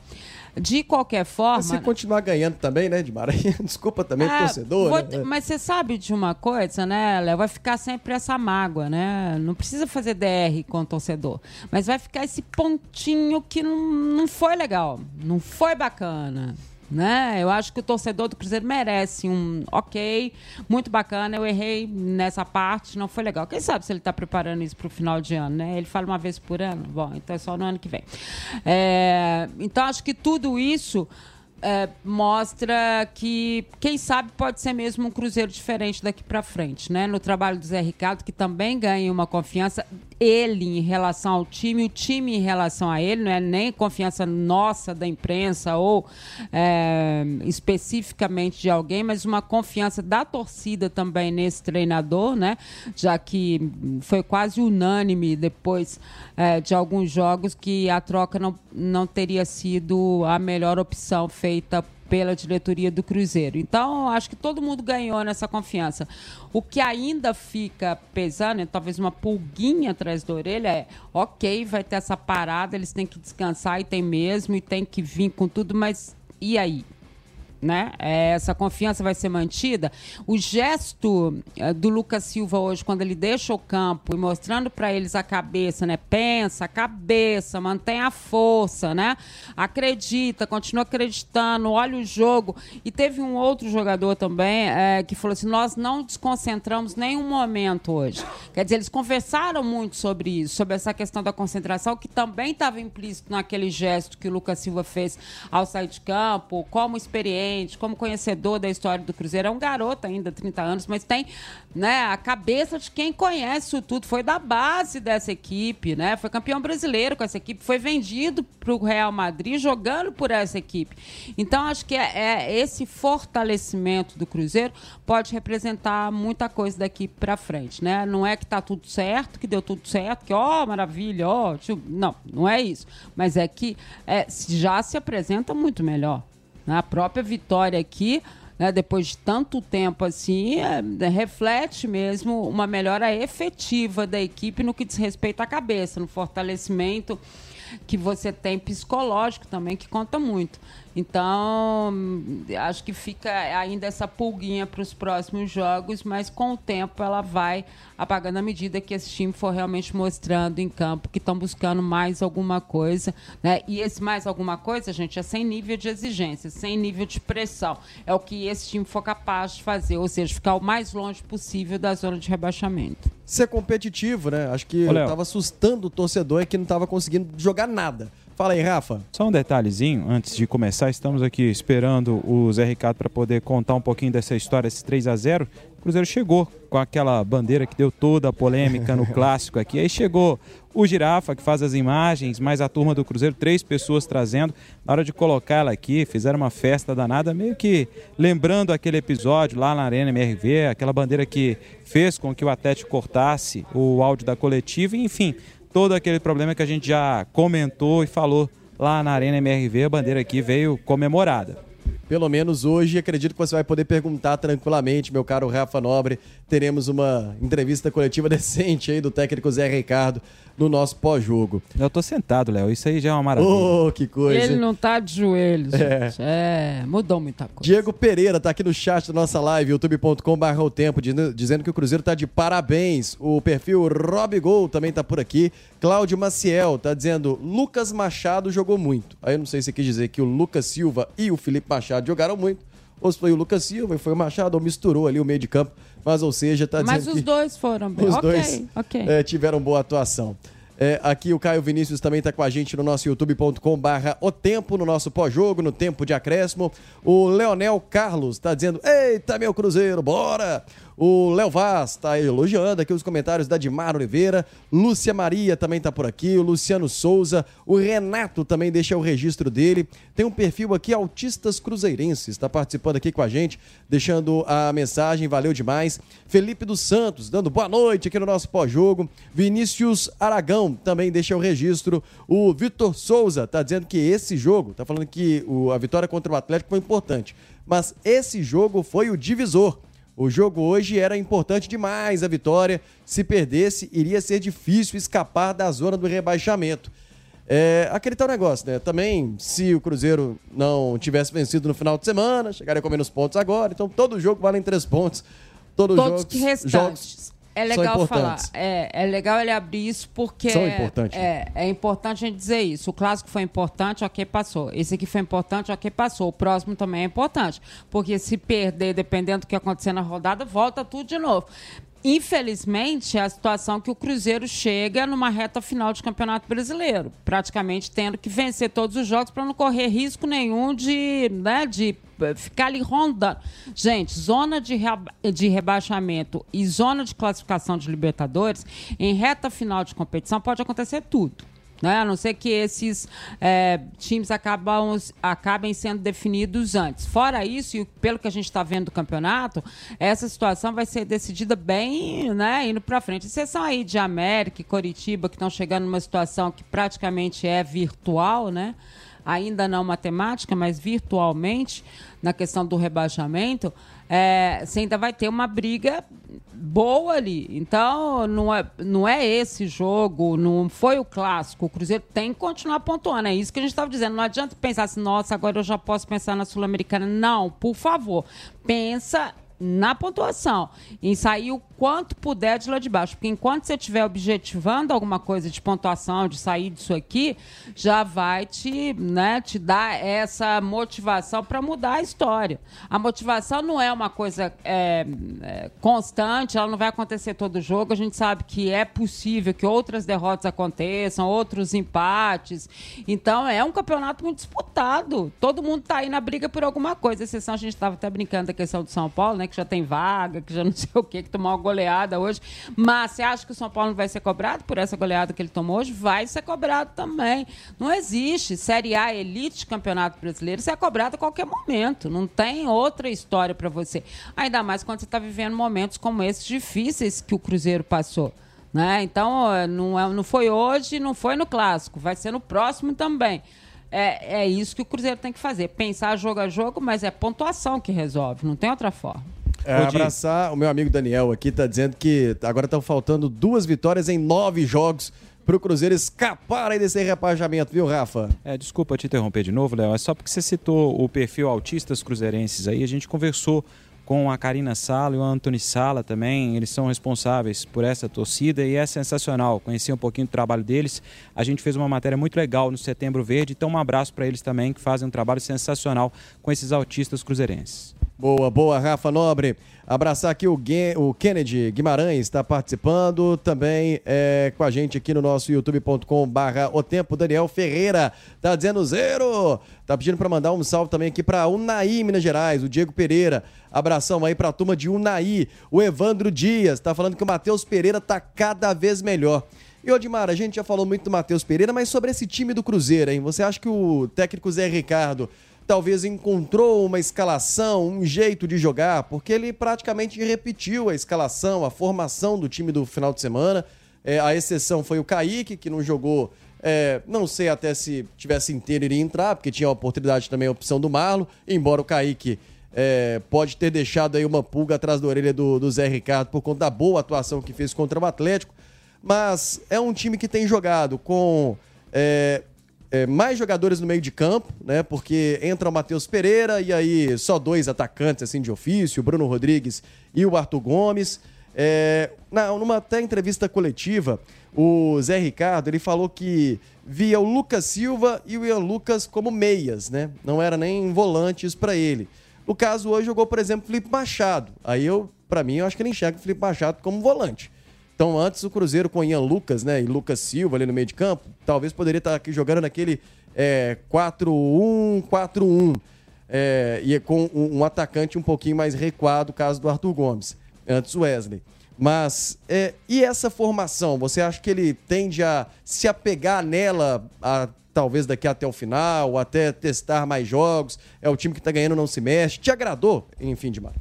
De qualquer forma. Se continuar ganhando também, né, de Maranhão? Desculpa também, é, torcedor. Vou, né? Mas você sabe de uma coisa, né, Léo? Vai ficar sempre essa mágoa, né? Não precisa fazer DR com o torcedor. Mas vai ficar esse pontinho que não, não foi legal. Não foi bacana né? Eu acho que o torcedor do Cruzeiro merece um ok, muito bacana. Eu errei nessa parte, não foi legal. Quem sabe se ele está preparando isso para o final de ano, né? Ele fala uma vez por ano, bom, então é só no ano que vem. É, então acho que tudo isso é, mostra que, quem sabe, pode ser mesmo um Cruzeiro diferente daqui para frente, né? No trabalho do Zé Ricardo, que também ganha uma confiança, ele em relação ao time, o time em relação a ele, não é nem confiança nossa da imprensa ou é, especificamente de alguém, mas uma confiança da torcida também nesse treinador, né? Já que foi quase unânime depois é, de alguns jogos que a troca não, não teria sido a melhor opção feita pela diretoria do Cruzeiro. Então, acho que todo mundo ganhou nessa confiança. O que ainda fica pesando, talvez uma pulguinha atrás da orelha, é: ok, vai ter essa parada, eles têm que descansar e tem mesmo, e tem que vir com tudo, mas e aí? Né? É, essa confiança vai ser mantida. O gesto é, do Lucas Silva hoje, quando ele deixa o campo e mostrando para eles a cabeça, né? Pensa, cabeça, mantém a força, né? Acredita, continua acreditando, olha o jogo. E teve um outro jogador também é, que falou assim: nós não desconcentramos nenhum momento hoje. Quer dizer, eles conversaram muito sobre isso, sobre essa questão da concentração, que também estava implícito naquele gesto que o Lucas Silva fez ao sair de campo, como experiência como conhecedor da história do Cruzeiro, é um garoto ainda, 30 anos, mas tem né, a cabeça de quem conhece isso tudo. Foi da base dessa equipe, né? Foi campeão brasileiro com essa equipe, foi vendido para o Real Madrid jogando por essa equipe. Então, acho que é, é esse fortalecimento do Cruzeiro pode representar muita coisa daqui para frente, né? Não é que está tudo certo, que deu tudo certo, que ó, oh, maravilha, ó, oh, não, não é isso. Mas é que é, já se apresenta muito melhor. Né? A própria vitória aqui, né, depois de tanto tempo assim, é, reflete mesmo uma melhora efetiva da equipe no que diz respeito à cabeça, no fortalecimento que você tem psicológico também, que conta muito. Então, acho que fica ainda essa pulguinha para os próximos jogos, mas com o tempo ela vai apagando à medida que esse time for realmente mostrando em campo que estão buscando mais alguma coisa. Né? E esse mais alguma coisa, gente, é sem nível de exigência, sem nível de pressão. É o que esse time for capaz de fazer, ou seja, ficar o mais longe possível da zona de rebaixamento. Ser competitivo, né? Acho que estava assustando o torcedor é que não estava conseguindo jogar nada. Fala aí, Rafa. Só um detalhezinho, antes de começar, estamos aqui esperando o Zé Ricardo para poder contar um pouquinho dessa história, esse 3 a 0 O Cruzeiro chegou com aquela bandeira que deu toda a polêmica no clássico aqui. Aí chegou o Girafa, que faz as imagens, mais a turma do Cruzeiro, três pessoas trazendo. Na hora de colocar ela aqui, fizeram uma festa danada, meio que lembrando aquele episódio lá na Arena MRV, aquela bandeira que fez com que o Atlético cortasse o áudio da coletiva, enfim, todo aquele problema que a gente já comentou e falou lá na Arena MRV, a bandeira aqui veio comemorada. pelo menos hoje, acredito que você vai poder perguntar tranquilamente, meu caro Rafa Nobre. Teremos uma entrevista coletiva decente aí do técnico Zé Ricardo no nosso pós-jogo. Eu tô sentado, Léo. Isso aí já é uma maravilha. Oh, que coisa. Ele hein? não tá de joelhos, É. gente. É, mudou muita coisa. Diego Pereira tá aqui no chat da nossa live, youtube.com.br o tempo, dizendo, dizendo que o Cruzeiro tá de parabéns. O perfil Rob Gol também tá por aqui. Cláudio Maciel tá dizendo, Lucas Machado jogou muito. Aí eu não sei se quis dizer que o Lucas Silva e o Felipe Machado jogaram muito, ou se foi o Lucas Silva e foi o Machado, ou misturou ali o meio de campo. Mas, ou seja, tá Mas dizendo os que... dois foram bem. Os ok, dois ok. é, tiveram boa atuação. É, aqui o Caio Vinícius também está com a gente no nosso youtube.com barra o tempo, no nosso pós-jogo, no tempo de acréscimo. O Leonel Carlos está dizendo, eita meu Cruzeiro, bora! O Léo Vaz está elogiando aqui os comentários da Dimar Oliveira. Lúcia Maria também está por aqui. O Luciano Souza. O Renato também deixa o registro dele. Tem um perfil aqui, Autistas Cruzeirenses. Está participando aqui com a gente, deixando a mensagem. Valeu demais. Felipe dos Santos, dando boa noite aqui no nosso pós-jogo. Vinícius Aragão também deixa o registro. O Vitor Souza está dizendo que esse jogo, está falando que a vitória contra o Atlético foi importante. Mas esse jogo foi o divisor. O jogo hoje era importante demais a vitória. Se perdesse, iria ser difícil escapar da zona do rebaixamento. É, aquele tal negócio, né? Também, se o Cruzeiro não tivesse vencido no final de semana, chegaria com menos pontos agora. Então, todo jogo vale três pontos. Todos os Todos jogos, que restantes. jogos É legal falar. É, é legal ele abrir isso porque. São importantes, É, é importante a gente dizer isso. O clássico foi importante, ok, passou. Esse aqui foi importante, ok, passou. O próximo também é importante. Porque se perder, dependendo do que acontecer na rodada, volta tudo de novo. Infelizmente, é a situação que o Cruzeiro chega numa reta final de Campeonato Brasileiro, praticamente tendo que vencer todos os jogos para não correr risco nenhum de, né, de eh, ficar ali rondando. Gente, zona de, reba- de rebaixamento e zona de classificação de Libertadores, em reta final de competição, pode acontecer tudo. Né? A não ser que esses eh, times acabam, acabem sendo definidos antes. Fora isso, e pelo que a gente está vendo do campeonato, essa situação vai ser decidida bem né, indo para frente. Exceção aí de América e Coritiba, que estão chegando numa situação que praticamente é virtual, né? ainda não matemática, mas virtualmente, na questão do rebaixamento, é, você ainda vai ter uma briga boa ali. Então, não é, não é esse jogo, não foi o clássico. O Cruzeiro tem que continuar pontuando. É isso que a gente estava dizendo. Não adianta pensar assim, nossa, agora eu já posso pensar na Sul-Americana. Não, por favor. Pensa na pontuação, em sair o quanto puder de lá de baixo. Porque enquanto você estiver objetivando alguma coisa de pontuação, de sair disso aqui, já vai te, né, te dar essa motivação para mudar a história. A motivação não é uma coisa é, é, constante, ela não vai acontecer todo jogo. A gente sabe que é possível que outras derrotas aconteçam, outros empates. Então é um campeonato muito disputado. Todo mundo está aí na briga por alguma coisa. Exceção, a gente estava até brincando da questão do São Paulo, né? Que já tem vaga, que já não sei o quê, que tomou uma goleada hoje. Mas você acha que o São Paulo vai ser cobrado por essa goleada que ele tomou hoje? Vai ser cobrado também. Não existe Série A elite campeonato brasileiro, você é cobrado a qualquer momento. Não tem outra história para você. Ainda mais quando você está vivendo momentos como esses difíceis que o Cruzeiro passou. Né? Então, eh, não, é- não foi hoje, não foi no clássico, vai ser no próximo também. É, é isso que o Cruzeiro tem que fazer. Pensar jogo a jogo, mas é pontuação que resolve, não tem outra forma. É, abraçar o meu amigo Daniel aqui, tá dizendo que agora estão faltando duas vitórias em nove jogos pro Cruzeiro escapar aí desse rebaixamento, viu, Rafa? É, desculpa te interromper de novo, Léo. É só porque você citou o perfil Autistas Cruzeirenses aí. A gente conversou com a Karina Sala e o Antony Sala também. Eles são responsáveis por essa torcida e é sensacional. Conheci um pouquinho do trabalho deles. A gente fez uma matéria muito legal no Setembro Verde. Então, um abraço para eles também, que fazem um trabalho sensacional com esses autistas cruzeirenses. Boa, boa, Rafa Nobre. Abraçar aqui o, Gue- o Kennedy Guimarães, está participando também é, com a gente aqui no nosso youtube.com barra o tempo. Daniel Ferreira tá dizendo zero. Tá pedindo para mandar um salve também aqui para Unai, Minas Gerais, o Diego Pereira. Abração aí para a turma de Unai. O Evandro Dias tá falando que o Matheus Pereira tá cada vez melhor. E Odimar, a gente já falou muito do Matheus Pereira, mas sobre esse time do Cruzeiro, hein? Você acha que o técnico Zé Ricardo talvez encontrou uma escalação, um jeito de jogar, porque ele praticamente repetiu a escalação, a formação do time do final de semana. É, a exceção foi o Kaique, que não jogou É, não sei até se tivesse inteiro iria entrar, porque tinha a oportunidade também, a opção do Marlon, embora o Kaique é, pode ter deixado aí uma pulga atrás da orelha do, do Zé Ricardo por conta da boa atuação que fez contra o Atlético. Mas é um time que tem jogado com é, é, mais jogadores no meio de campo, né? Porque entra o Matheus Pereira e aí só dois atacantes assim de ofício, Bruno Rodrigues e o Arthur Gomes. É, na, numa até entrevista coletiva, o Zé Ricardo ele falou que via o Lucas Silva e o Ian Lucas como meias, né? Não era nem volantes para ele. No caso, hoje jogou, por exemplo, Felipe Machado. Aí eu, para mim, eu acho que ele enxerga o Felipe Machado como volante. Então, antes o Cruzeiro com Ian Lucas, né, e Lucas Silva ali no meio de campo, talvez poderia estar aqui jogando naquele é, 4-1, 4-1. É, e com um, atacante um pouquinho mais recuado, caso do Arthur Gomes, antes o Wesley. Mas, é, e essa formação? Você acha que ele tende a se apegar nela a talvez daqui até o final, até testar mais jogos. É o time que está ganhando, não se mexe. Te agradou, enfim, de mar?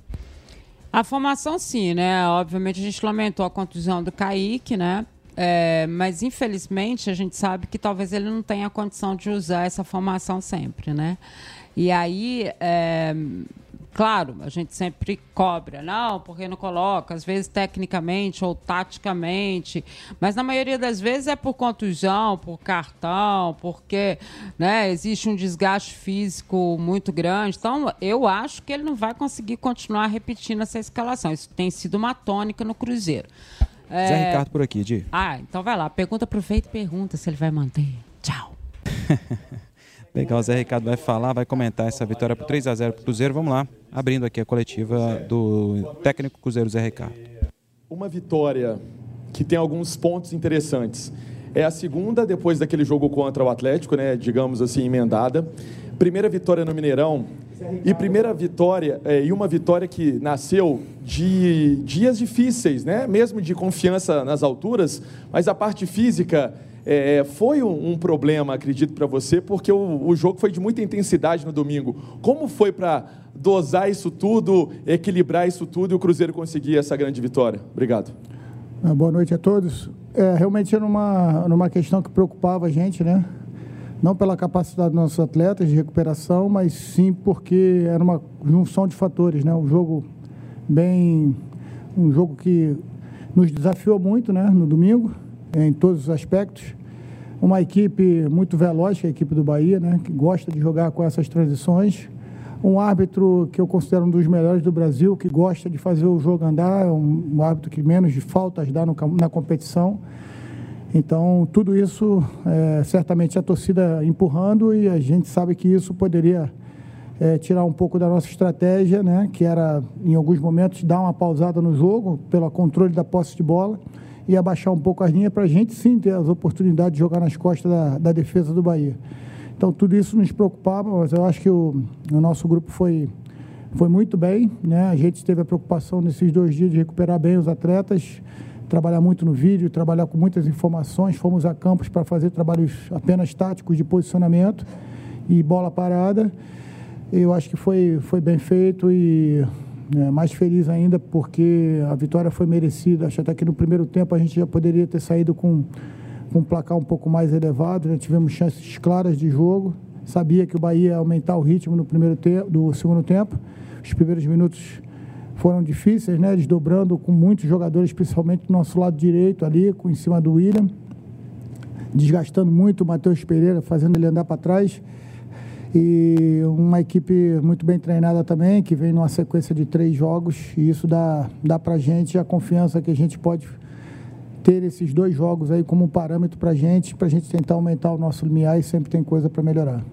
A formação, sim, né? Obviamente a gente lamentou a contusão do Kaique, né? É, mas infelizmente a gente sabe que talvez ele não tenha condição de usar essa formação sempre, né? E aí, é, Claro, a gente sempre cobra, não, porque não coloca, às vezes tecnicamente ou taticamente, mas na maioria das vezes é por contusão, por cartão, porque né, existe um desgaste físico muito grande. Então, eu acho que ele não vai conseguir continuar repetindo essa escalação. Isso tem sido uma tônica no Cruzeiro. É... Zé Ricardo por aqui, Di. Ah, então vai lá, pergunta, aproveita e pergunta se ele vai manter. Tchau. Legal, Zé Ricardo vai falar, vai comentar essa vitória por 3 a 0 para o Cruzeiro. Vamos lá, abrindo aqui a coletiva do técnico Cruzeiro Zé Ricardo. Uma vitória que tem alguns pontos interessantes. É a segunda depois daquele jogo contra o Atlético, né, digamos assim, emendada. Primeira vitória no Mineirão e primeira vitória é, e uma vitória que nasceu de dias difíceis, né? Mesmo de confiança nas alturas, mas a parte física é, foi um, um, problema, acredito, para você, porque o, o, jogo foi de muita intensidade no domingo. Como foi para dosar isso tudo, equilibrar isso tudo e o Cruzeiro conseguir essa grande vitória? Obrigado. Ah, boa noite a todos. É, realmente era uma, uma questão que preocupava a gente, né? Não pela capacidade dos nossos atletas de recuperação, mas sim porque era uma junção de fatores, né? Um jogo bem. Um jogo que nos desafiou muito, né? No domingo em todos os aspectos. Uma equipe muito veloz, que é a equipe do Bahia, né, que gosta de jogar com essas transições. Um árbitro que eu considero um dos melhores do Brasil, que gosta de fazer o jogo andar, é um, um árbitro que menos de faltas dá no, na competição. Então, tudo isso, é, certamente a torcida empurrando e a gente sabe que isso poderia é, tirar um pouco da nossa estratégia, né, que era, em alguns momentos, dar uma pausada no jogo pelo controle da posse de bola e abaixar um pouco as linhas para a gente sim ter as oportunidades de jogar nas costas da, da, defesa do Bahia. Então tudo isso nos preocupava, mas eu acho que o, o nosso grupo foi, foi muito bem. Né? A gente teve a preocupação nesses dois dias de recuperar bem os atletas, trabalhar muito no vídeo, trabalhar com muitas informações. Fomos a campos para fazer trabalhos apenas táticos de posicionamento e bola parada. Eu acho que foi, foi bem feito e é, mais feliz ainda porque a vitória foi merecida. Acho até que no primeiro tempo a gente já poderia ter saído com, com um placar um pouco mais elevado. Né? Tivemos chances claras de jogo. Sabia que o Bahia ia aumentar o ritmo no primeiro tempo, do segundo tempo. Os primeiros minutos foram difíceis, né? Desdobrando com muitos jogadores, principalmente do nosso lado direito ali, com, em cima do William. Desgastando muito o Matheus Pereira, fazendo ele andar para trás e uma equipe muito bem treinada também, que vem numa sequência de três jogos, e isso dá, dá para a gente a confiança que a gente pode ter esses dois jogos aí como um parâmetro para a gente, para a gente tentar aumentar o nosso limiar e sempre tem coisa para melhorar.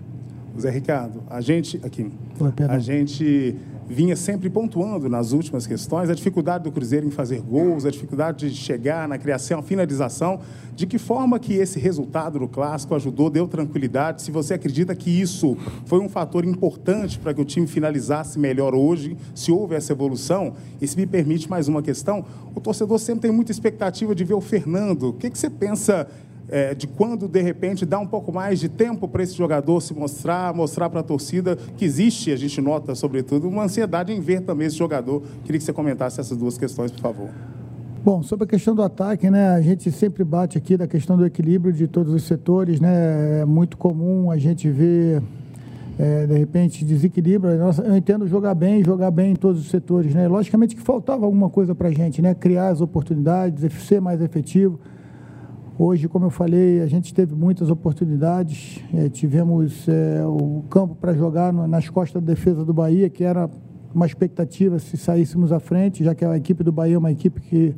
Zé Ricardo, a gente aqui, a gente vinha sempre pontuando nas últimas questões a dificuldade do Cruzeiro em fazer gols, a dificuldade de chegar na criação, finalização. De que forma que esse resultado do clássico ajudou, deu tranquilidade? Se você acredita que isso foi um fator importante para que o time finalizasse melhor hoje, se houve essa evolução, e se me permite mais uma questão, o torcedor sempre tem muita expectativa de ver o Fernando. O que, que você pensa é, de quando, de repente, dá um pouco mais de tempo para esse jogador se mostrar, mostrar para a torcida que existe, a gente nota, sobretudo, uma ansiedade em ver também esse jogador. Queria que você comentasse essas duas questões, por favor. Bom, sobre a questão do ataque, né, a gente sempre bate aqui da questão do equilíbrio de todos os setores, né, é muito comum a gente ver, é, de repente, desequilíbrio. Eu entendo jogar bem, jogar bem em todos os setores, né, logicamente que faltava alguma coisa para a gente, né, criar as oportunidades, ser mais efetivo. Hoje, como eu falei, a gente teve muitas oportunidades, é, tivemos é, o campo para jogar nas costas da defesa do Bahia, que era uma expectativa se saíssemos à frente, já que a equipe do Bahia é uma equipe que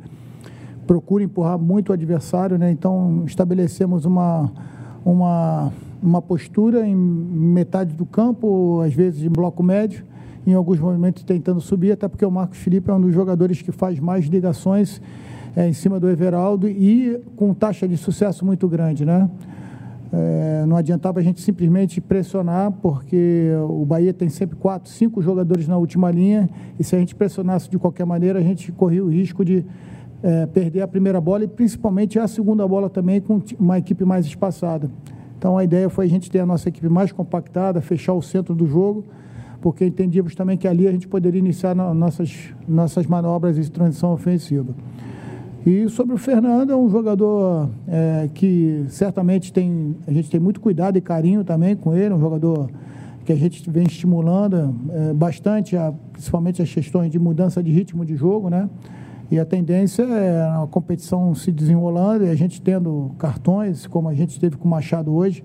procura empurrar muito o adversário, né? Então estabelecemos uma, uma, uma postura em metade do campo, às vezes em bloco médio, em alguns momentos tentando subir, até porque o Marcos Felipe é um dos jogadores que faz mais ligações é, em cima do Everaldo e com taxa de sucesso muito grande, né? É, não adiantava a gente simplesmente pressionar, porque o Bahia tem sempre quatro, cinco jogadores na última linha, e se a gente pressionasse de qualquer maneira, a gente corria o risco de é, perder a primeira bola e principalmente a segunda bola também com uma equipe mais espaçada. Então a ideia foi a gente ter a nossa equipe mais compactada, fechar o centro do jogo, porque entendíamos também que ali a gente poderia iniciar nossas, nossas manobras de transição ofensiva. E sobre o Fernando, é um jogador é, que certamente tem, a gente tem muito cuidado e carinho também com ele, um jogador que a gente vem estimulando é, bastante, a, principalmente as questões de mudança de ritmo de jogo, né? E a tendência é a competição se desenrolando e a gente tendo cartões, como a gente teve com o Machado hoje,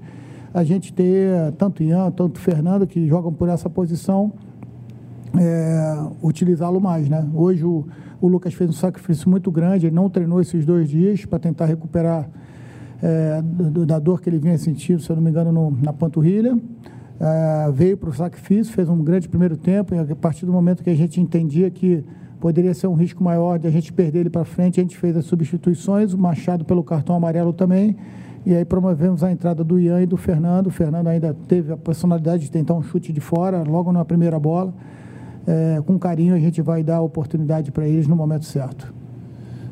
a gente ter tanto Ian, tanto Fernando, que jogam por essa posição, é, utilizá-lo mais, né? Hoje o, o, Lucas fez um sacrifício muito grande, ele não treinou esses dois dias para tentar recuperar é, da dor que ele vinha sentindo, se eu não me engano, no, na panturrilha. É, veio para o sacrifício, fez um grande primeiro tempo, e a partir do momento que a gente entendia que poderia ser um risco maior de a gente perder ele para frente. A gente fez as substituições, o Machado pelo cartão amarelo também. E aí promovemos a entrada do Ian e do Fernando. O Fernando ainda teve a personalidade de tentar um chute de fora, logo na primeira bola. É, com carinho a gente vai dar a oportunidade para eles no momento certo.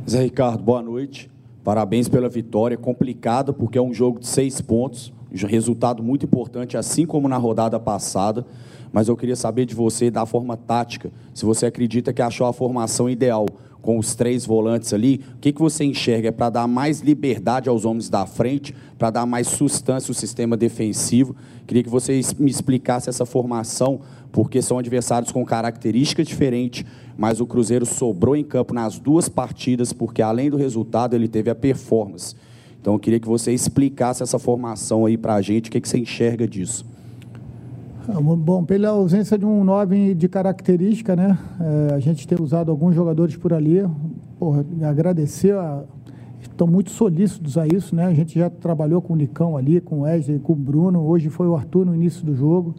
Zé Ricardo, boa noite. Parabéns pela vitória. Complicada porque é um jogo de seis pontos, resultado muito importante, assim como na rodada passada mas eu queria saber de você, da forma tática, se você acredita que achou a formação ideal com os três volantes ali, o que, que você enxerga? É para dar mais liberdade aos homens da frente, para dar mais sustância ao sistema defensivo? Queria que você me explicasse essa formação, porque são adversários com características diferentes, mas o Cruzeiro sobrou em campo nas duas partidas, porque além do resultado, ele teve a performance. Então eu queria que você explicasse essa formação aí para a gente, o que, que você enxerga disso? Ah, bom, pela ausência de um 9 de característica, né? É, a gente ter usado alguns jogadores por ali, porra, agradecer a, estão muito solícitos a isso, né? A gente já trabalhou com o Nicão ali, com o Wesley, com o Bruno. Hoje foi o Arthur no início do jogo.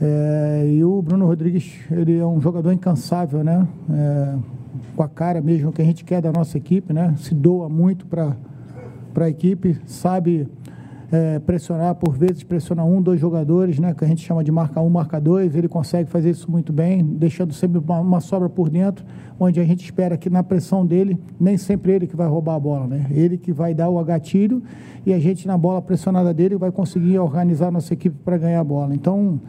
É, e o Bruno Rodrigues, ele é um jogador incansável, né? É, com a cara mesmo que a gente quer da nossa equipe, né? Se doa muito para a equipe, sabe é, pressionar, por vezes pressiona um, dois jogadores, né, que a gente chama de marca um, marca dois, ele consegue fazer isso muito bem, deixando sempre uma, uma, sobra por dentro, onde a gente espera que na pressão dele, nem sempre ele que vai roubar a bola, né, ele que vai dar o gatilho e a gente na bola pressionada dele vai conseguir organizar nossa equipe para ganhar a bola. Então,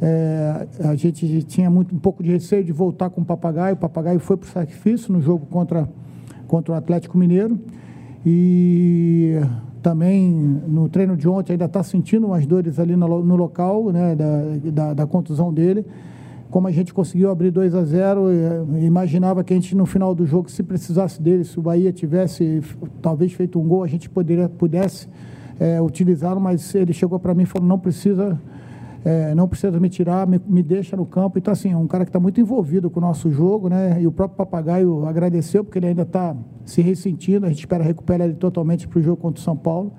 é, a gente tinha muito, um pouco de receio de voltar com o Papagaio, o Papagaio foi para o sacrifício no jogo contra, contra o Atlético Mineiro e também no treino de ontem ainda está sentindo umas dores ali no, no local né, da, da, da, contusão dele. Como a gente conseguiu abrir 2 a 0, eh, imaginava que a gente no final do jogo, se precisasse dele, se o Bahia tivesse talvez feito um gol, a gente poderia, pudesse é, utilizá-lo, mas ele chegou para mim e falou: não precisa é, não precisa me tirar, me, me, deixa no campo. Então, assim, é um cara que está muito envolvido com o nosso jogo, né? E o próprio Papagaio agradeceu, porque ele ainda está se ressentindo. A gente espera recuperar ele totalmente para o jogo contra o São Paulo.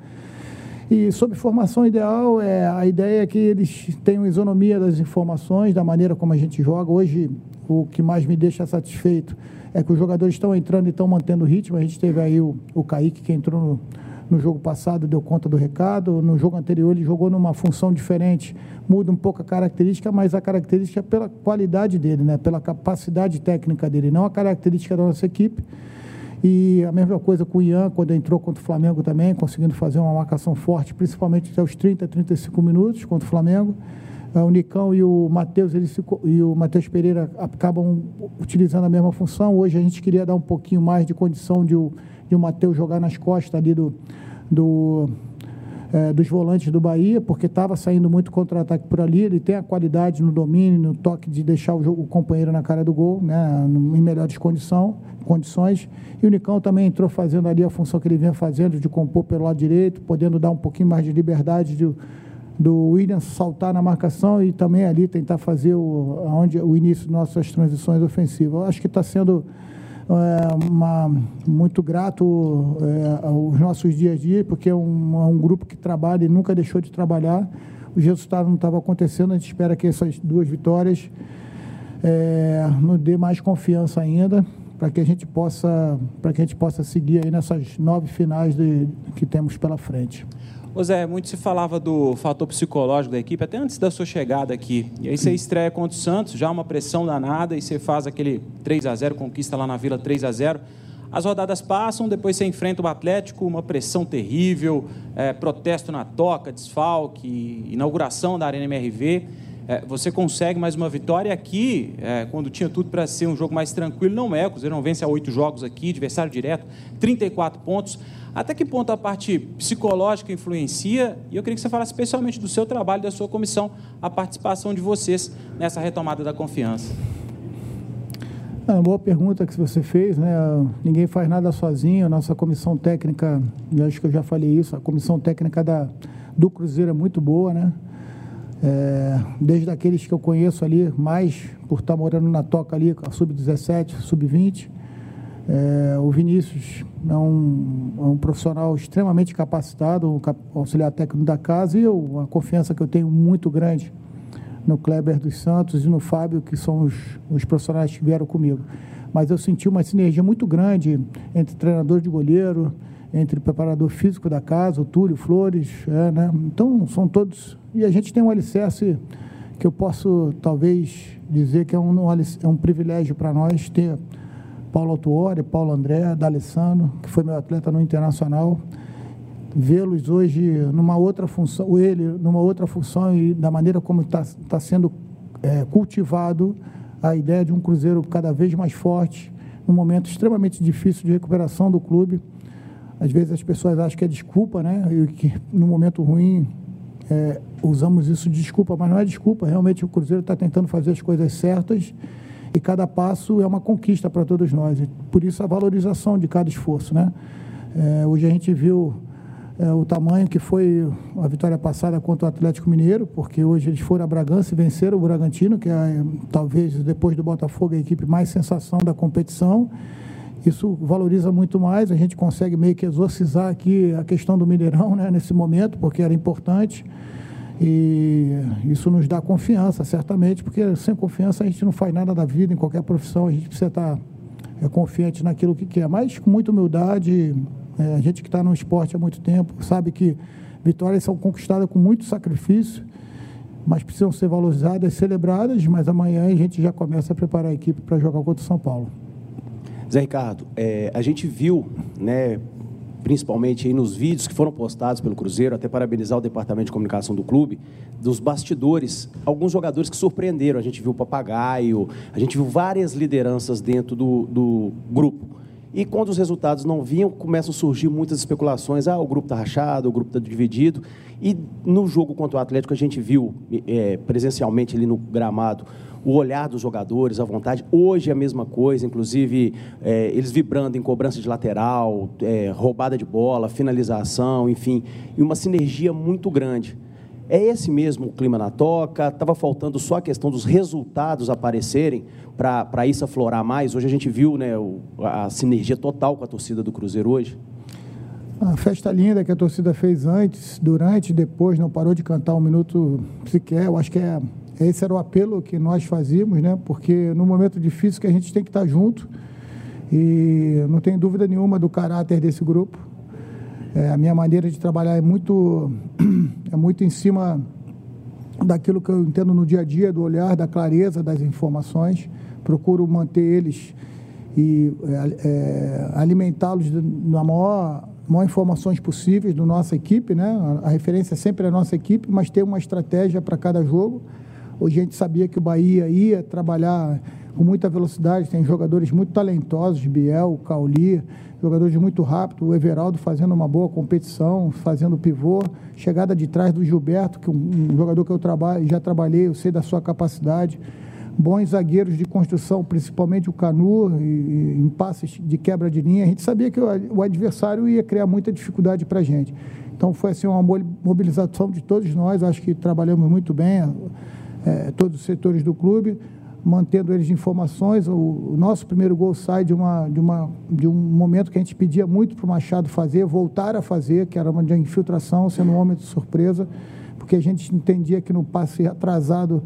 E sobre formação ideal, é, a ideia é que eles tenham isonomia das informações, da maneira como a gente joga. Hoje, o que mais me deixa satisfeito é que os jogadores estão entrando e estão mantendo o ritmo. A gente teve aí o, o Kaique, que entrou no, no jogo passado, deu conta do recado. No jogo anterior, ele jogou numa função diferente, muda um pouco a característica, mas a característica é pela qualidade dele, né? pela capacidade técnica dele, não a característica da nossa equipe. E a mesma coisa com o Ian, quando entrou contra o Flamengo também, conseguindo fazer uma marcação forte, principalmente até os 30, 35 minutos contra o Flamengo. É, o Nicão e o Matheus eles e o Matheus Pereira acabam utilizando a mesma função. Hoje a gente queria dar um pouquinho mais de condição de o, o Matheus jogar nas costas ali do, do é, dos volantes do Bahia, porque estava saindo muito contra-ataque por ali. Ele tem a qualidade no domínio, no toque de deixar o, jogo, o companheiro na cara do gol, né, em melhores condição, condições. E o Nicão também entrou fazendo ali a função que ele vinha fazendo, de compor pelo lado direito, podendo dar um pouquinho mais de liberdade de, do William saltar na marcação e também ali tentar fazer o, onde, o início de nossas transições ofensivas. Eu acho que está sendo é, uma, muito grato é, aos nossos dias a dia, porque é um, é um grupo que trabalha e nunca deixou de trabalhar. Os resultados não estavam acontecendo, a gente espera que essas duas vitórias é, nos dê mais confiança ainda para que a gente possa para que a gente possa seguir aí nessas nove finais de, que temos pela frente. Ô Zé, muito se falava do fator psicológico da equipe, até antes da sua chegada aqui. E aí você estreia contra o Santos, já uma pressão danada, e você faz aquele 3 a 0 conquista lá na Vila 3 a 0 As rodadas passam, depois você enfrenta o Atlético, uma pressão terrível, é, protesto na toca, desfalque, inauguração da Arena MRV. É, você consegue mais uma vitória aqui, é, quando tinha tudo para ser um jogo mais tranquilo, não é. O Cruzeiro não vence há oito jogos aqui, adversário direto, 34 pontos. Até que ponto a parte psicológica influencia? E eu queria que você falasse especialmente do seu trabalho, da sua comissão, a participação de vocês nessa retomada da confiança. É uma boa pergunta que você fez, né? Ninguém faz nada sozinho. A nossa comissão técnica, acho que eu já falei isso, a comissão técnica da, do Cruzeiro é muito boa, né? É, desde aqueles que eu conheço ali, mais por estar morando na toca ali, sub-17, sub-20. É, o Vinícius é um, é um, profissional extremamente capacitado, um auxiliar técnico da casa, e eu, uma confiança que eu tenho muito grande no Kleber dos Santos e no Fábio, que são os, os profissionais que vieram comigo. Mas eu senti uma sinergia muito grande entre treinador de goleiro, entre preparador físico da casa, o Túlio Flores, é, né? Então, são todos. E a gente tem um alicerce que eu posso, talvez, dizer que é um, é um privilégio para nós ter Paulo Autuori, Paulo André, D'Alessandro, que foi meu atleta no Internacional. Vê-los hoje numa outra função, ele numa outra função e da maneira como está tá sendo é, cultivado a ideia de um Cruzeiro cada vez mais forte, num momento extremamente difícil de recuperação do clube às vezes as pessoas acham que é desculpa, né? E que no momento ruim é, usamos isso de desculpa, mas não é desculpa. Realmente o Cruzeiro está tentando fazer as coisas certas e cada passo é uma conquista para todos nós. E por isso a valorização de cada esforço, né? É, hoje a gente viu é, o tamanho que foi a vitória passada contra o Atlético Mineiro, porque hoje eles foram a Bragança e venceram o Bragantino, que é talvez depois do Botafogo a equipe mais sensação da competição. Isso valoriza muito mais, a gente consegue meio que exorcizar aqui a questão do Mineirão né, nesse momento, porque era importante. E isso nos dá confiança, certamente, porque sem confiança a gente não faz nada da vida, em qualquer profissão, a gente precisa estar é, confiante naquilo que quer. Mas com muita humildade, é, a gente que está no esporte há muito tempo sabe que vitórias são conquistadas com muito sacrifício, mas precisam ser valorizadas, celebradas, mas amanhã a gente já começa a preparar a equipe para jogar contra o São Paulo. Zé Ricardo, é, a gente viu, né, principalmente aí nos vídeos que foram postados pelo Cruzeiro, até parabenizar o departamento de comunicação do clube, dos bastidores, alguns jogadores que surpreenderam. A gente viu o Papagaio, a gente viu várias lideranças dentro do, do grupo. E quando os resultados não vinham, começam a surgir muitas especulações. Ah, o grupo está rachado, o grupo está dividido. E no jogo contra o Atlético, a gente viu é, presencialmente ali no gramado o olhar dos jogadores, a vontade. Hoje é a mesma coisa, inclusive é, eles vibrando em cobrança de lateral, é, roubada de bola, finalização, enfim, e uma sinergia muito grande. É esse mesmo o clima na toca? Estava faltando só a questão dos resultados aparecerem para isso aflorar mais? Hoje a gente viu né, a sinergia total com a torcida do Cruzeiro hoje. A festa linda que a torcida fez antes, durante depois, não parou de cantar um minuto sequer. Eu acho que é esse era o apelo que nós fazíamos, né? Porque no momento difícil que a gente tem que estar junto e não tem dúvida nenhuma do caráter desse grupo. É, a minha maneira de trabalhar é muito é muito em cima daquilo que eu entendo no dia a dia, do olhar, da clareza das informações. Procuro manter eles e é, é alimentá-los na maior maiores informações possíveis da nossa equipe, né? A, referência sempre é a nossa equipe, mas ter uma estratégia para cada jogo. A gente sabia que o Bahia ia trabalhar com muita velocidade, tem jogadores muito talentosos, Biel, Cauli, jogadores muito rápidos, o Everaldo fazendo uma boa competição, fazendo pivô, chegada de trás do Gilberto, que é um, jogador que eu trabalho, já trabalhei, eu sei da sua capacidade bons zagueiros de construção, principalmente o Canu, e, em passes de quebra de linha. A gente sabia que o, adversário ia criar muita dificuldade para a gente. Então foi assim uma mobilização de todos nós. Acho que trabalhamos muito bem, é, todos os setores do clube, mantendo eles de informações. O, o, nosso primeiro gol sai de, uma, de, uma, de um momento que a gente pedia muito para o Machado fazer, voltar a fazer, que era uma de infiltração, sendo um homem de surpresa, porque a gente entendia que no passe atrasado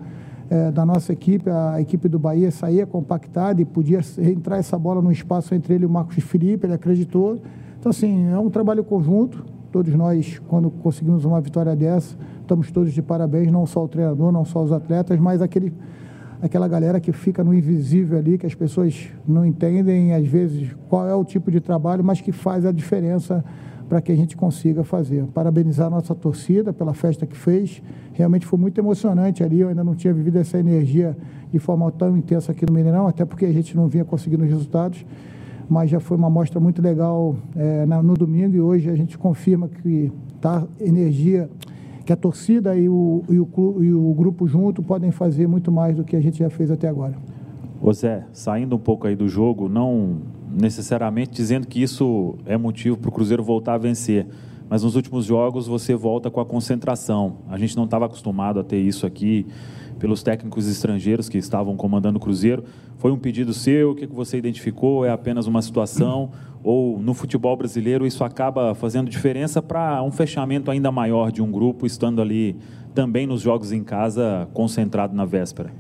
é, da nossa equipe, a equipe do Bahia saía compactada e podia entrar essa bola no espaço entre ele e o Marcos Felipe, ele acreditou. Então, assim, é um trabalho conjunto. Todos nós, quando conseguimos uma vitória dessa, estamos todos de parabéns, não só o treinador, não só os atletas, mas aquele, aquela galera que fica no invisível ali, que as pessoas não entendem, às vezes, qual é o tipo de trabalho, mas que faz a diferença para que a gente consiga fazer. Parabenizar a nossa torcida pela festa que fez. Realmente foi muito emocionante ali. Eu ainda não tinha vivido essa energia de forma tão intensa aqui no Mineirão, até porque a gente não vinha conseguindo os resultados. Mas já foi uma mostra muito legal é, no domingo e hoje a gente confirma que tá energia, que a torcida e o, e o, e o grupo junto podem fazer muito mais do que a gente já fez até agora. Ô Zé, saindo um pouco aí do jogo, não necessariamente dizendo que isso é motivo para o Cruzeiro voltar a vencer. Mas nos últimos jogos você volta com a concentração. A gente não estava acostumado a ter isso aqui pelos técnicos estrangeiros que estavam comandando o Cruzeiro. Foi um pedido seu? O que você identificou? É apenas uma situação? Ou no futebol brasileiro isso acaba fazendo diferença para um fechamento ainda maior de um grupo, estando ali também nos jogos em casa, concentrado na véspera?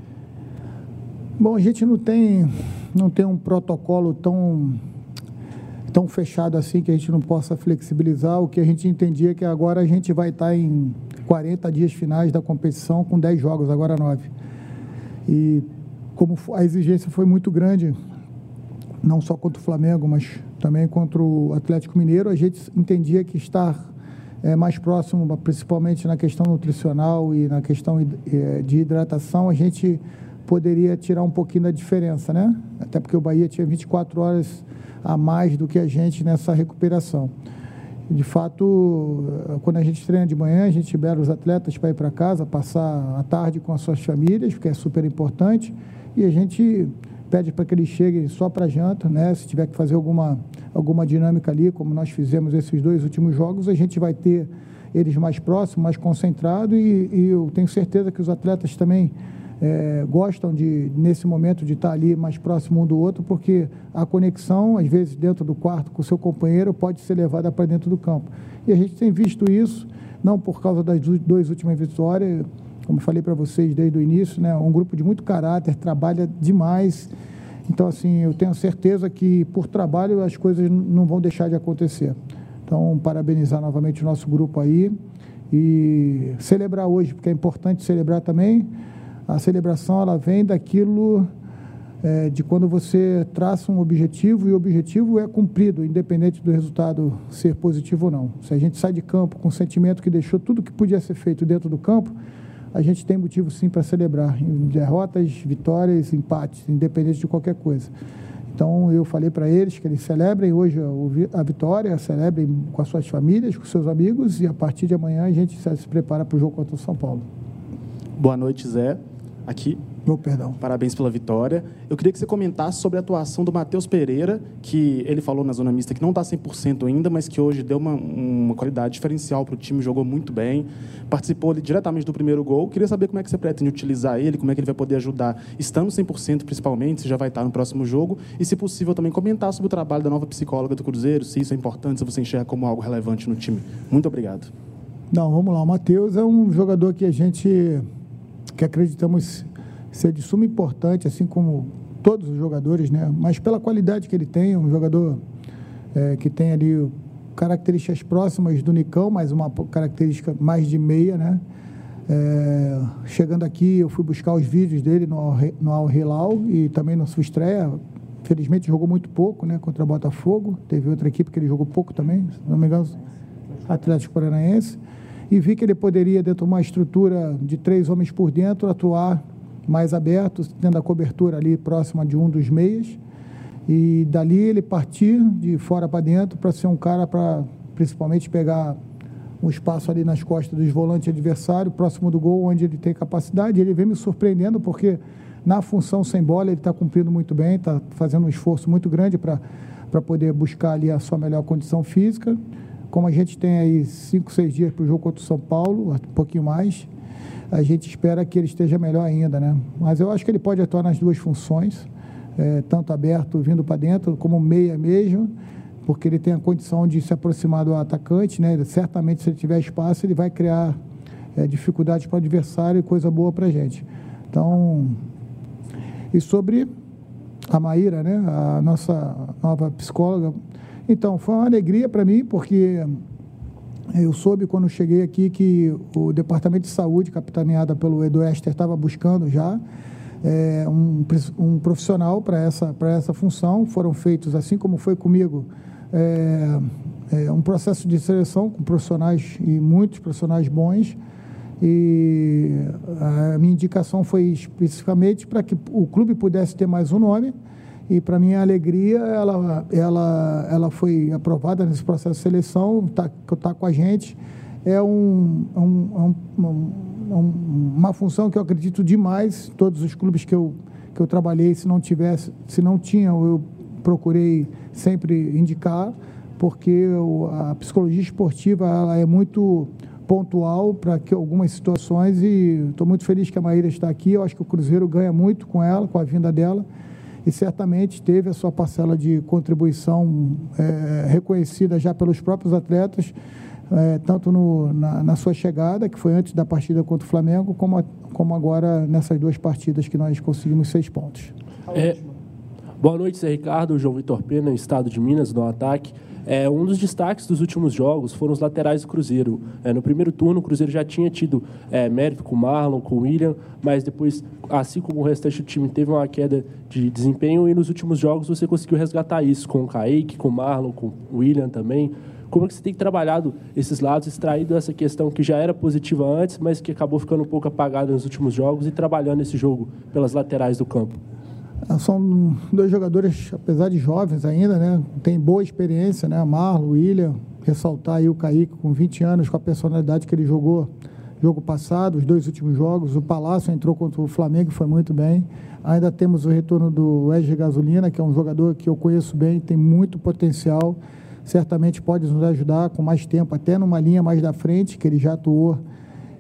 Bom, a gente não tem, não tem um protocolo tão, tão fechado assim que a gente não possa flexibilizar. O que a gente entendia é que agora a gente vai estar em 40 dias finais da competição com 10 jogos, agora 9. E como a exigência foi muito grande, não só contra o Flamengo, mas também contra o Atlético Mineiro, a gente entendia que estar é, mais próximo, principalmente na questão nutricional e na questão é, de hidratação, a gente poderia tirar um pouquinho da diferença, né? Até porque o Bahia tinha 24 horas a mais do que a gente nessa recuperação. De fato, quando a gente treina de manhã, a gente libera os atletas para ir para casa, passar a tarde com as suas famílias, porque é super importante, e a gente pede para que eles cheguem só para janta, né? Se tiver que fazer alguma, alguma dinâmica ali, como nós fizemos esses dois últimos jogos, a gente vai ter eles mais próximos, mais concentrados, e, e eu tenho certeza que os atletas também é, gostam de, nesse momento, de estar ali mais próximo um do outro, porque a conexão, às vezes, dentro do quarto com o seu companheiro, pode ser levada para dentro do campo. E a gente tem visto isso, não por causa das duas últimas vitórias, como falei para vocês desde o início, né, um grupo de muito caráter, trabalha demais. Então, assim, eu tenho certeza que por trabalho as coisas não vão deixar de acontecer. Então, parabenizar novamente o nosso grupo aí e celebrar hoje, porque é importante celebrar também a celebração ela vem daquilo é, de quando você traça um objetivo e o objetivo é cumprido, independente do resultado ser positivo ou não. Se a gente sai de campo com o sentimento que deixou tudo que podia ser feito dentro do campo, a gente tem motivo sim para celebrar. Derrotas, vitórias, empates, independente de qualquer coisa. Então eu falei para eles que eles celebrem hoje a vitória, celebrem com as suas famílias, com seus amigos e a partir de amanhã a gente se prepara para o jogo contra o São Paulo. Boa noite, Zé aqui. Oh, perdão. Parabéns pela vitória. Eu queria que você comentasse sobre a atuação do Matheus Pereira, que ele falou na zona mista que não está 100% ainda, mas que hoje deu uma, uma qualidade diferencial para o time, jogou muito bem, participou ali, diretamente do primeiro gol. Queria saber como é que você pretende utilizar ele, como é que ele vai poder ajudar, estando 100% principalmente, se já vai estar no próximo jogo, e se possível também comentar sobre o trabalho da nova psicóloga do Cruzeiro, se isso é importante, se você enxerga como algo relevante no time. Muito obrigado. Não, vamos lá. O Matheus é um jogador que a gente que acreditamos ser de suma importância, assim como todos os jogadores, né? Mas pela qualidade que ele tem, um jogador é, que tem ali características próximas do Nicão, mas uma característica mais de meia, né? É, chegando aqui, eu fui buscar os vídeos dele no, no Al Hilal e também na sua estreia. Felizmente jogou muito pouco, né? Contra Botafogo. Teve outra equipe que ele jogou pouco também, se não me engano, Atlético Paranaense. E vi que ele poderia, dentro de uma estrutura de três homens por dentro, atuar mais aberto, tendo a cobertura ali próxima de um dos meias. E dali ele partir de fora para dentro para ser um cara para principalmente pegar um espaço ali nas costas dos volantes adversários, próximo do gol, onde ele tem capacidade. Ele vem me surpreendendo porque na função sem bola ele está cumprindo muito bem, está fazendo um esforço muito grande para poder buscar ali a sua melhor condição física. Como a gente tem aí cinco, seis dias para o jogo contra o São Paulo, um pouquinho mais, a gente espera que ele esteja melhor ainda, né? Mas eu acho que ele pode atuar nas duas funções, é, tanto aberto vindo para dentro, como meia mesmo, porque ele tem a condição de se aproximar do atacante, né? Certamente, se ele tiver espaço, ele vai criar é, dificuldades para o adversário e coisa boa para a gente. Então, e sobre a Maíra, né? A nossa nova psicóloga. Então, foi uma alegria para mim, porque eu soube quando cheguei aqui que o Departamento de Saúde, capitaneada pelo Edu Ester, estava buscando já é, um, um, profissional para essa, essa função. Foram feitos, assim como foi comigo, é, é, um processo de seleção com profissionais e muitos profissionais bons. E a minha indicação foi especificamente para que o clube pudesse ter mais um nome. E para minha alegria, ela, ela, ela foi aprovada nesse processo de seleção, está tá com a gente. É um, um, um, uma função que eu acredito demais. Todos os clubes que eu, que eu trabalhei, se não tivesse, se não tinham, eu procurei sempre indicar, porque a psicologia esportiva ela é muito pontual para que algumas situações e estou muito feliz que a Maíra está aqui. Eu acho que o Cruzeiro ganha muito com ela, com a vinda dela e certamente teve a sua parcela de contribuição é, reconhecida já pelos próprios atletas, é, tanto no, na, na, sua chegada, que foi antes da partida contra o Flamengo, como, a, como agora nessas duas partidas que nós conseguimos seis pontos. É, boa noite, Zé Ricardo, João Vitor Pena, Estado de Minas, no ataque. É, um dos destaques dos últimos jogos foram os laterais do Cruzeiro. É, no primeiro turno, o Cruzeiro já tinha tido é, mérito com o Marlon, com o William, mas depois, assim como o restante do time, teve uma queda de desempenho e nos últimos jogos você conseguiu resgatar isso com o Kaique, com o Marlon, com o William também. Como é que você tem trabalhado esses lados, extraído essa questão que já era positiva antes, mas que acabou ficando um pouco apagada nos últimos jogos e trabalhando esse jogo pelas laterais do campo? Ah, são dois jogadores, apesar de jovens ainda, né? Tem boa experiência, né? Marlon, William, ressaltar aí o Kaique com 20 anos, com a personalidade que ele jogou jogo passado, os dois últimos jogos. O Palácio entrou contra o Flamengo foi muito bem. Ainda temos o retorno do Wesley Gasolina, que é um jogador que eu conheço bem, tem muito potencial. Certamente pode nos ajudar com mais tempo, até numa linha mais da frente, que ele já atuou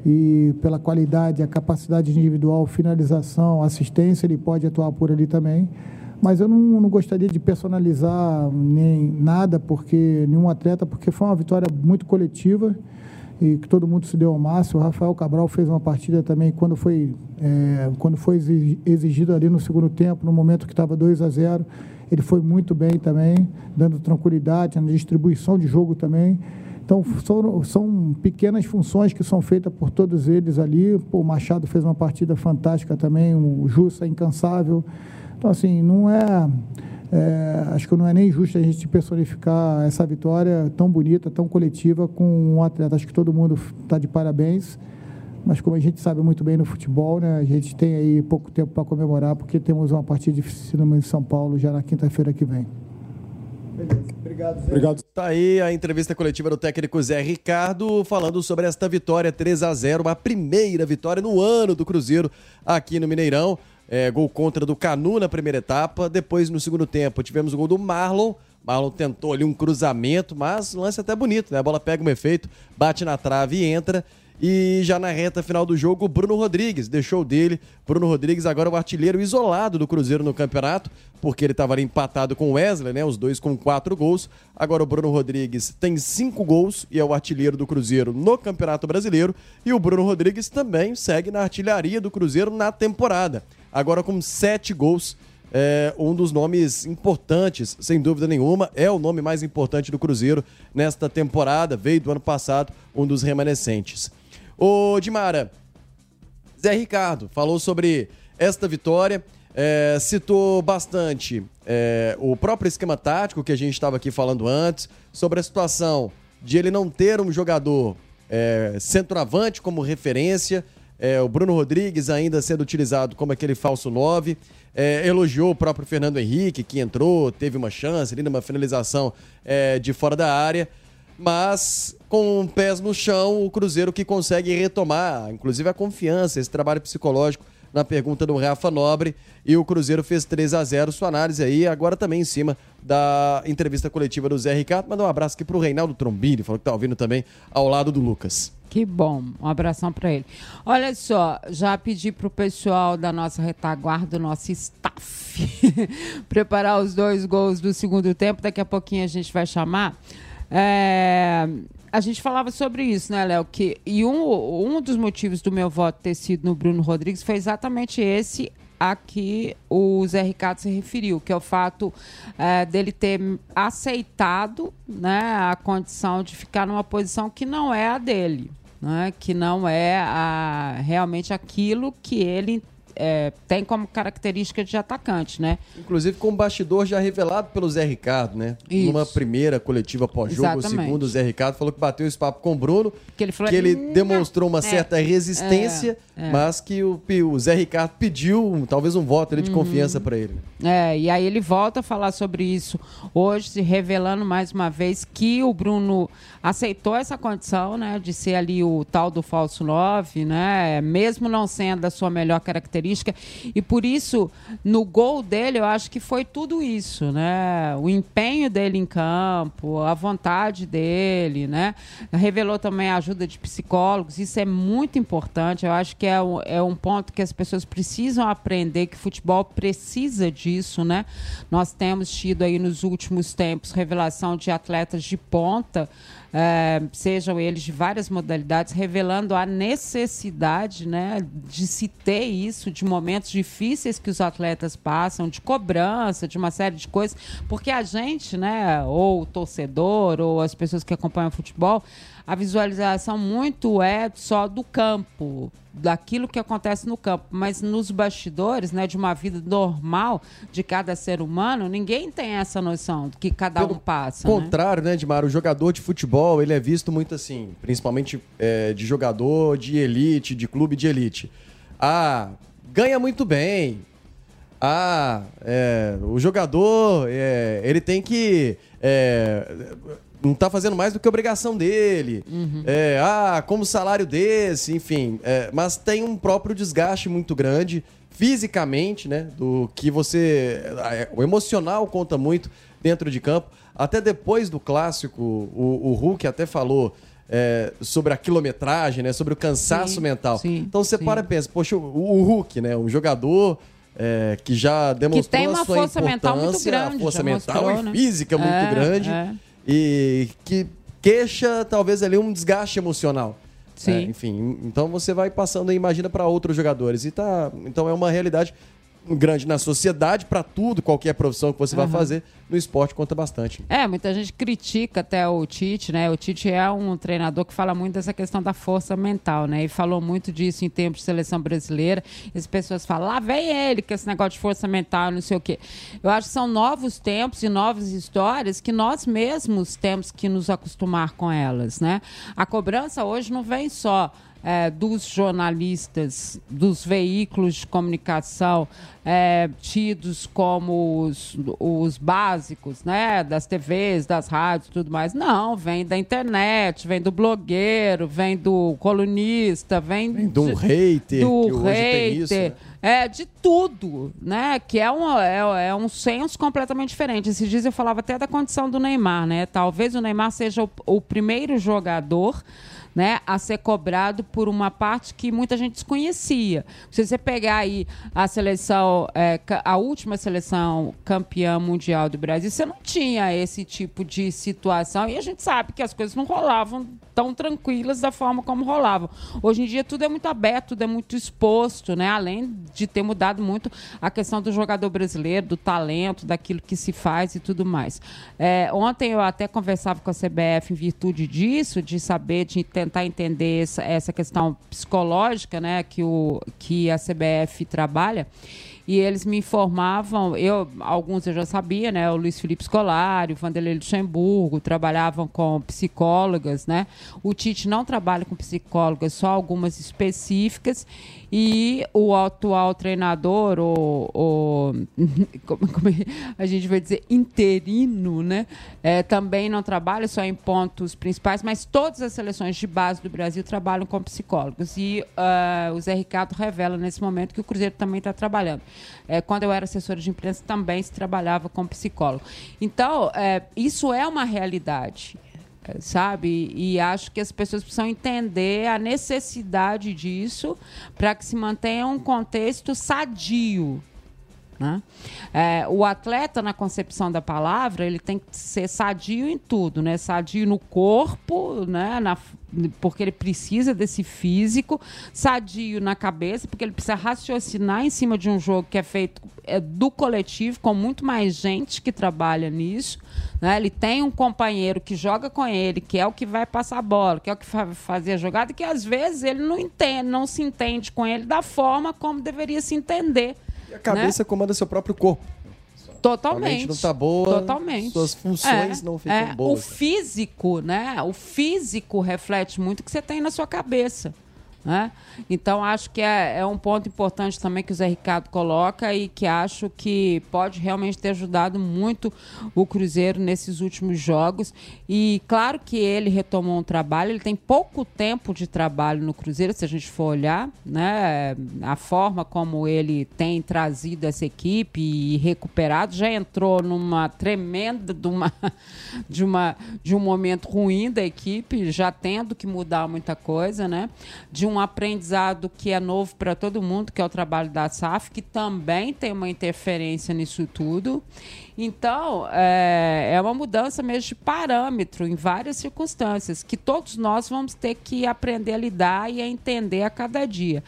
e pela qualidade, a capacidade individual, finalização, assistência, ele pode atuar por ali também. Mas eu não, não, gostaria de personalizar nem nada, porque nenhum atleta, porque foi uma vitória muito coletiva e que todo mundo se deu ao máximo. O Rafael Cabral fez uma partida também quando foi, é, quando foi exigido ali no segundo tempo, no momento que estava 2 a 0 ele foi muito bem também, dando tranquilidade na distribuição de jogo também. Então, são, são pequenas funções que são feitas por todos eles ali. Pô, o Machado fez uma partida fantástica também, o Jussa é incansável. Então, assim, não é, é, Acho que não é nem justo a gente personificar essa vitória tão bonita, tão coletiva com um atleta. Acho que todo mundo está de parabéns. Mas como a gente sabe muito bem no futebol, né, a gente tem aí pouco tempo para comemorar, porque temos uma partida difícil em São Paulo já na quinta-feira que vem. Obrigado, Zé. Obrigado. Tá aí a entrevista coletiva do técnico Zé Ricardo falando sobre esta vitória 3 a 0 a primeira vitória no ano do Cruzeiro aqui no Mineirão. É, gol contra do Canu na primeira etapa. Depois, no segundo tempo, tivemos o gol do Marlon. Marlon tentou ali um cruzamento, mas lance até bonito, né? A bola pega um efeito, bate na trave e entra. E já na reta final do jogo, Bruno Rodrigues deixou dele. Bruno Rodrigues agora é o artilheiro isolado do Cruzeiro no campeonato, porque ele estava empatado com o Wesley, né? Os dois com quatro gols. Agora o Bruno Rodrigues tem cinco gols e é o artilheiro do Cruzeiro no Campeonato Brasileiro. E o Bruno Rodrigues também segue na artilharia do Cruzeiro na temporada. Agora com sete gols. É um dos nomes importantes, sem dúvida nenhuma, é o nome mais importante do Cruzeiro nesta temporada. Veio do ano passado, um dos remanescentes. Ô, Dimara, Zé Ricardo falou sobre esta vitória. é, citou bastante é, o próprio esquema tático que a gente estava aqui falando antes, sobre a situação de ele não ter um jogador é, centroavante como referência, é, o Bruno Rodrigues ainda sendo utilizado como aquele falso 9. É, elogiou o próprio Fernando Henrique, que entrou, teve uma chance ali numa finalização é, de fora da área. Mas com pés no chão, o Cruzeiro que consegue retomar, inclusive a confiança, esse trabalho psicológico na pergunta do Rafa Nobre. E o Cruzeiro fez 3 a 0 Sua análise aí, agora também em cima da entrevista coletiva do Zé Ricardo. Mandar um abraço aqui pro Reinaldo Trombini, falou que tá ouvindo também ao lado do Lucas. Que bom, um abração para ele. Olha só, já pedi pro pessoal da nossa retaguarda, do nosso staff, preparar os dois gols do segundo tempo. Daqui a pouquinho a gente vai chamar. É, a gente falava sobre isso, né, Léo? Que, e um, um dos motivos do meu voto ter sido no Bruno Rodrigues foi exatamente esse a que o Zé Ricardo se referiu, que é o fato é, dele ter aceitado né, a condição de ficar numa posição que não é a dele, né, que não é a, realmente aquilo que ele é, tem como característica de atacante, né? Inclusive com o bastidor já revelado pelo Zé Ricardo, né? Isso. Numa primeira coletiva pós-jogo, segundo o Zé Ricardo falou que bateu esse papo com o Bruno, Que ele falou, que ele "Não, demonstrou uma é, certa resistência, é, é." mas que o, o Zé Ricardo pediu talvez um voto ali de Uhum. confiança para ele. É, e aí ele volta a falar sobre isso hoje, se revelando mais uma vez que o Bruno aceitou essa condição, né, de ser ali o tal do falso 9, né, mesmo não sendo a sua melhor característica. E por isso, no gol dele, eu acho que foi tudo isso, né, o empenho dele em campo, a vontade dele, né, revelou também a ajuda de psicólogos, isso é muito importante, eu acho que é um, é um ponto que as pessoas precisam aprender, que futebol precisa disso, né? Nós temos tido aí nos últimos tempos revelação de atletas de ponta, eh, sejam eles de várias modalidades, revelando a necessidade, né, de se ter isso, de momentos difíceis que os atletas passam, de cobrança, de uma série de coisas, porque a gente, né, ou o torcedor, ou as pessoas que acompanham o futebol, a visualização muito é só do campo, daquilo que acontece no campo, mas nos bastidores, né, de uma vida normal de cada ser humano, ninguém tem essa noção do que cada um passa. né? contrário, né, Edmar? O jogador de futebol, ele é visto muito assim, principalmente é, de jogador de elite, de clube de elite. Ah, ganha muito bem. Ah, é, o jogador, é, ele tem que... não tá fazendo mais do que a obrigação dele. É, ah, como salário desse, enfim. é, mas tem um próprio desgaste muito grande fisicamente, né? Do que você. é, O emocional conta muito dentro de campo. Até depois do clássico, o, o Hulk até falou é, sobre a quilometragem, né? Sobre o cansaço Sim, mental. sim, então você para e pensa, poxa, o, o Hulk, né? Um jogador. é, que já demonstrou tem a uma sua força mental muito grande, a força mental mostrou, e né? física muito É, grande é. E que queixa talvez ali um desgaste emocional. Sim. É, enfim, então você vai passando e imagina para outros jogadores e tá, então é uma realidade grande na sociedade para tudo, qualquer profissão que você vai Aham. fazer, no esporte conta bastante. É, muita gente critica até o Tite, né? O Tite é um treinador que fala muito dessa questão da força mental, né? E falou muito disso em tempos de seleção brasileira. As pessoas falam, lá vem ele, com esse negócio de força mental, não sei o quê. Eu acho que são novos tempos e novas histórias que nós mesmos temos que nos acostumar com elas, né? A cobrança hoje não vem só é, dos jornalistas, dos veículos de comunicação é, tidos como os, os básicos, né? Das TVs, das rádios e tudo mais. Não, vem da internet, vem do blogueiro, vem do colunista, vem, do de- hater, do tem isso, hater. né? É, de tudo, né? Que é um, é, é um senso completamente diferente. Esses dias eu falava até da condição do Neymar, né? Talvez o Neymar seja o, o primeiro jogador né, a ser cobrado por uma parte que muita gente desconhecia. Se você pegar aí a seleção, é, a última seleção campeã mundial do Brasil, você não tinha esse tipo de situação e a gente sabe que as coisas não rolavam tão tranquilas da forma como rolavam. Hoje em dia tudo é muito aberto, tudo é muito exposto, né? Além de ter mudado muito a questão do jogador brasileiro, do talento, daquilo que se faz e tudo mais. É, ontem eu até conversava com a CBF em virtude disso, de saber, de tentar entender essa, essa questão psicológica, né? Que, o, que a CBF trabalha. e eles me informavam, eu alguns eu já sabia, né? O Luiz Felipe Scolari, o Vanderlei Luxemburgo, trabalhavam com psicólogas, né? O Tite não trabalha com psicólogas, só algumas específicas. E o atual treinador, o, o como, como a gente vai dizer, interino, né? É, também não trabalha só em pontos principais, mas todas as seleções de base do Brasil trabalham com psicólogos. E uh, o Zé Ricardo revela nesse momento que o Cruzeiro também está trabalhando. É, quando eu era assessora de imprensa, também se trabalhava com psicólogo. Então, é, isso é uma realidade sabe? E acho que as pessoas precisam entender a necessidade disso para que se mantenha um contexto sadio. Né? É, o atleta, na concepção da palavra, ele tem que ser sadio em tudo, né? Sadio no corpo, né? Na, porque ele precisa desse físico, sadio na cabeça, porque ele precisa raciocinar em cima de um jogo que é feito é, do coletivo, com muito mais gente que trabalha nisso. Né? Ele tem um companheiro que joga com ele, que é o que vai passar a bola, que é o que vai fazer a jogada, que às vezes ele não entende, não se entende com ele da forma como deveria se entender. E a cabeça né? comanda seu próprio corpo. Totalmente. A não tá boa. Totalmente. Suas funções é, não ficam é, boas. O físico, né? O físico reflete muito o que você tem na sua cabeça. Né? Então, acho que é, é, um ponto importante também que o Zé Ricardo coloca e que acho que pode realmente ter ajudado muito o Cruzeiro nesses últimos jogos. E claro que ele retomou um trabalho, ele tem pouco tempo de trabalho no Cruzeiro, se a gente for olhar, né? A forma como ele tem trazido essa equipe e recuperado, já entrou numa tremenda de, uma, de, uma, de um momento ruim da equipe, já tendo que mudar muita coisa, né? De um aprendizado que é novo para todo mundo, que é o trabalho da SAF, que também tem uma interferência nisso tudo. Então, é, é uma mudança mesmo de parâmetro em várias circunstâncias, que todos nós vamos ter que aprender a lidar e a entender a cada dia.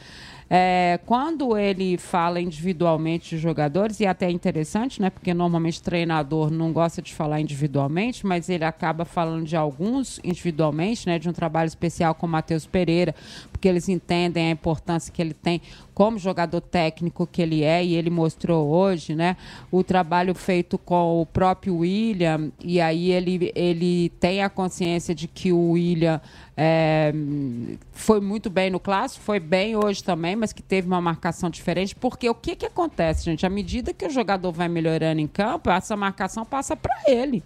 É, quando ele fala individualmente de jogadores, e até é interessante, né? Porque normalmente treinador não gosta de falar individualmente, mas ele acaba falando de alguns individualmente, né? De um trabalho especial com o Matheus Pereira, porque eles entendem a importância que ele tem como jogador técnico que ele é e ele mostrou hoje, né? O trabalho feito com o próprio William e aí ele, ele tem a consciência de que o William é, foi muito bem no clássico, foi bem hoje também, mas que teve uma marcação diferente, porque o que, que acontece, gente? À medida que o jogador vai melhorando em campo, essa marcação passa para ele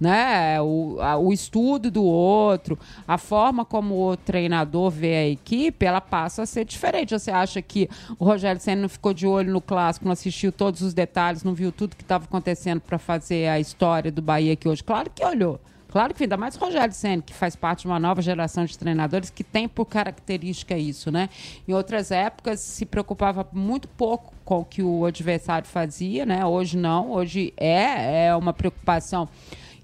né? O, a, o estudo do outro, a forma como o treinador vê a equipe, ela passa a ser diferente. Você acha que o Rogério Senna não ficou de olho no clássico, não assistiu todos os detalhes, não viu tudo que estava acontecendo para fazer a história do Bahia aqui hoje? Claro que olhou. Claro que ainda mais o Rogério Senna, que faz parte de uma nova geração de treinadores que tem por característica isso, né? Em outras épocas se preocupava muito pouco com o que o adversário fazia, né? Hoje não, hoje é, é uma preocupação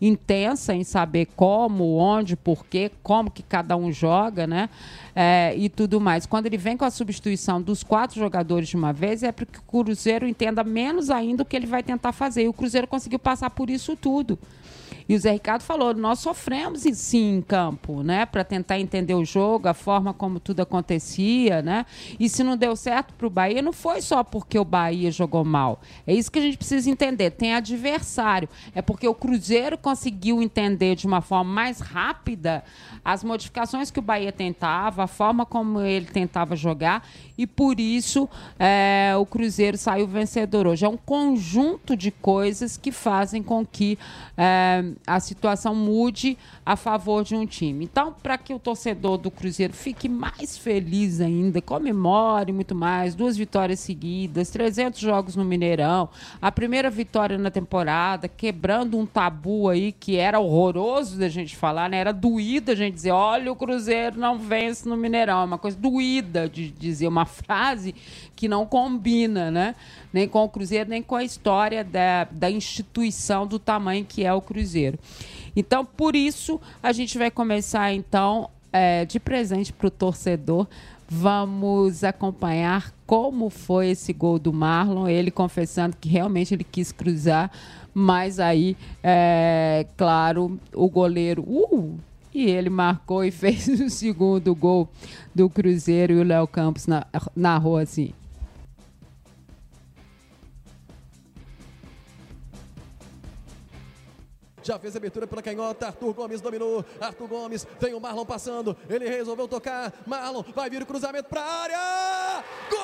intensa em saber como, onde, porquê, como que cada um joga, né? É, e tudo mais. Quando ele vem com a substituição dos quatro jogadores de uma vez, é para que o Cruzeiro entenda menos ainda o que ele vai tentar fazer. E o Cruzeiro conseguiu passar por isso tudo. E o Zé Ricardo falou: nós sofremos sim em campo, né? Para tentar entender o jogo, a forma como tudo acontecia, né? E se não deu certo para o Bahia, não foi só porque o Bahia jogou mal. É isso que a gente precisa entender. Tem adversário. É porque o Cruzeiro conseguiu entender de uma forma mais rápida as modificações que o Bahia tentava, a forma como ele tentava jogar, e por isso é, o Cruzeiro saiu vencedor hoje. É um conjunto de coisas que fazem com que é, a situação mude a favor de um time. Então, para que o torcedor do Cruzeiro fique mais feliz ainda, comemore muito mais, duas vitórias seguidas, 300 jogos no Mineirão, a primeira vitória na temporada, quebrando um tabu aí que era horroroso da gente falar, né? Era doído a gente dizer, olha, o Cruzeiro não vence no Mineirão. É uma coisa doída de dizer uma frase que não combina, né? Nem com o Cruzeiro, nem com a história da, da instituição do tamanho que é o Cruzeiro. Então, por isso, a gente vai começar, então, é, de presente para o torcedor. Vamos acompanhar como foi esse gol do Marlon, ele confessando que realmente ele quis cruzar, mas aí, é, claro, o goleiro uh, e ele marcou e fez o segundo gol do Cruzeiro e o Léo Campos na, narrou assim. Já fez abertura pela canhota. Arthur Gomes dominou. Arthur Gomes. Tem o Marlon passando. Ele resolveu tocar. Marlon vai vir o cruzamento para a área. Gol!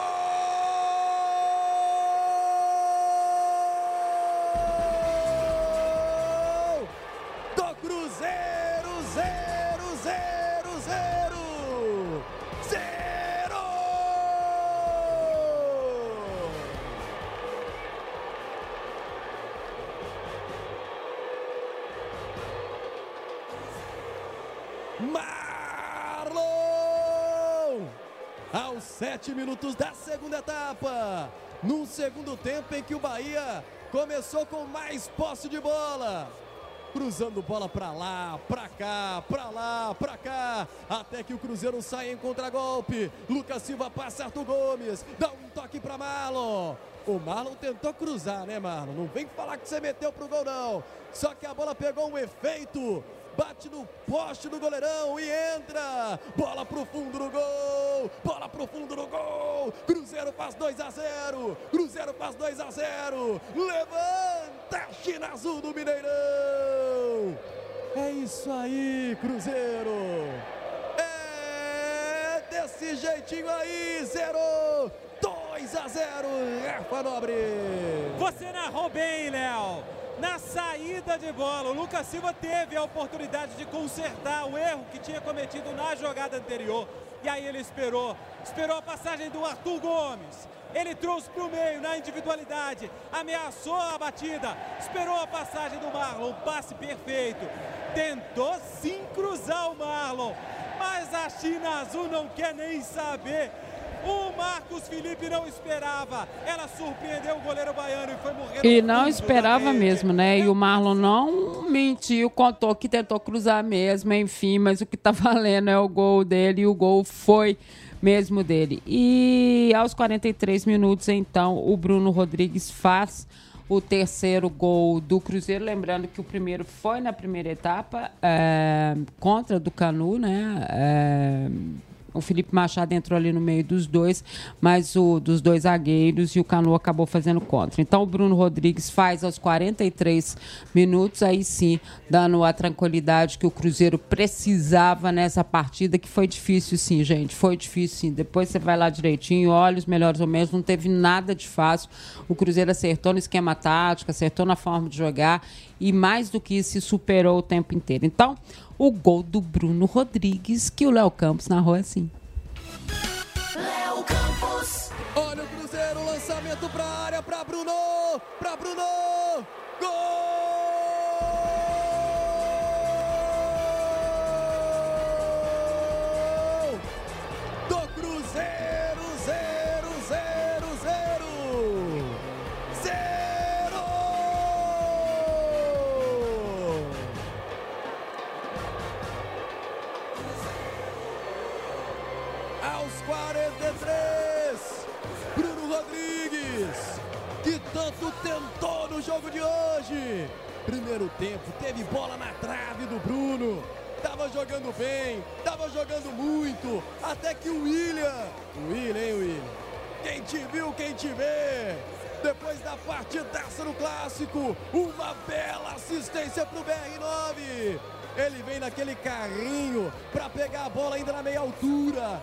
Do Cruzeiro, zero, zero, zero. Marlon! Aos sete minutos da segunda etapa. Num segundo tempo em que o Bahia começou com mais posse de bola. Cruzando bola pra lá, pra cá, pra lá, pra cá. Até que o Cruzeiro sai em contragolpe. Lucas Silva passa Arthur Gomes. Dá um toque pra Marlon. O Marlon tentou cruzar, né, Marlon? Não vem falar que você meteu pro gol, não. Só que a bola pegou um efeito. Bate no poste do goleirão e entra. Bola pro fundo do gol. Bola pro fundo do gol. Cruzeiro faz 2 a 0. Cruzeiro faz 2 a 0. Levanta a China Azul do Mineirão. É isso aí, Cruzeiro. É desse jeitinho aí, zero. 2 a 0, Rafa Nobre. Você narrou bem, Léo. Na saída de bola, o Lucas Silva teve a oportunidade de consertar o erro que tinha cometido na jogada anterior. E aí ele esperou, esperou a passagem do Arthur Gomes. Ele trouxe para o meio na individualidade, ameaçou a batida, esperou a passagem do Marlon, passe perfeito. Tentou sim cruzar o Marlon, mas a China Azul não quer nem saber. O Marcos Felipe não esperava. Ela surpreendeu o goleiro baiano e foi morrer. E não esperava mesmo, né? E o Marlon não mentiu, contou que tentou cruzar mesmo, enfim, mas o que tá valendo é o gol dele e o gol foi mesmo dele. E aos 43 minutos, então, o Bruno Rodrigues faz o terceiro gol do Cruzeiro. Lembrando que o primeiro foi na primeira etapa, é, contra do Canu, né? É, o Felipe Machado entrou ali no meio dos dois, mas o dos dois zagueiros e o Canu acabou fazendo contra. Então o Bruno Rodrigues faz aos 43 minutos, aí sim, dando a tranquilidade que o Cruzeiro precisava nessa partida, que foi difícil sim, gente. Foi difícil sim. Depois você vai lá direitinho, olha os melhores momentos, não teve nada de fácil. O Cruzeiro acertou no esquema tático, acertou na forma de jogar e mais do que isso, superou o tempo inteiro. Então, o gol do Bruno Rodrigues, que o Léo Campos narrou assim. Léo Campos. Olha o Cruzeiro, lançamento pra área, pra Bruno, pra Bruno. Gol! Jogo de hoje. Primeiro tempo, teve bola na trave do Bruno. Tava jogando bem, tava jogando muito. Até que o William. O William, hein, William? Quem te viu, quem te vê. Depois da partidaça no clássico, uma bela assistência pro BR9. Ele vem naquele carrinho para pegar a bola ainda na meia altura.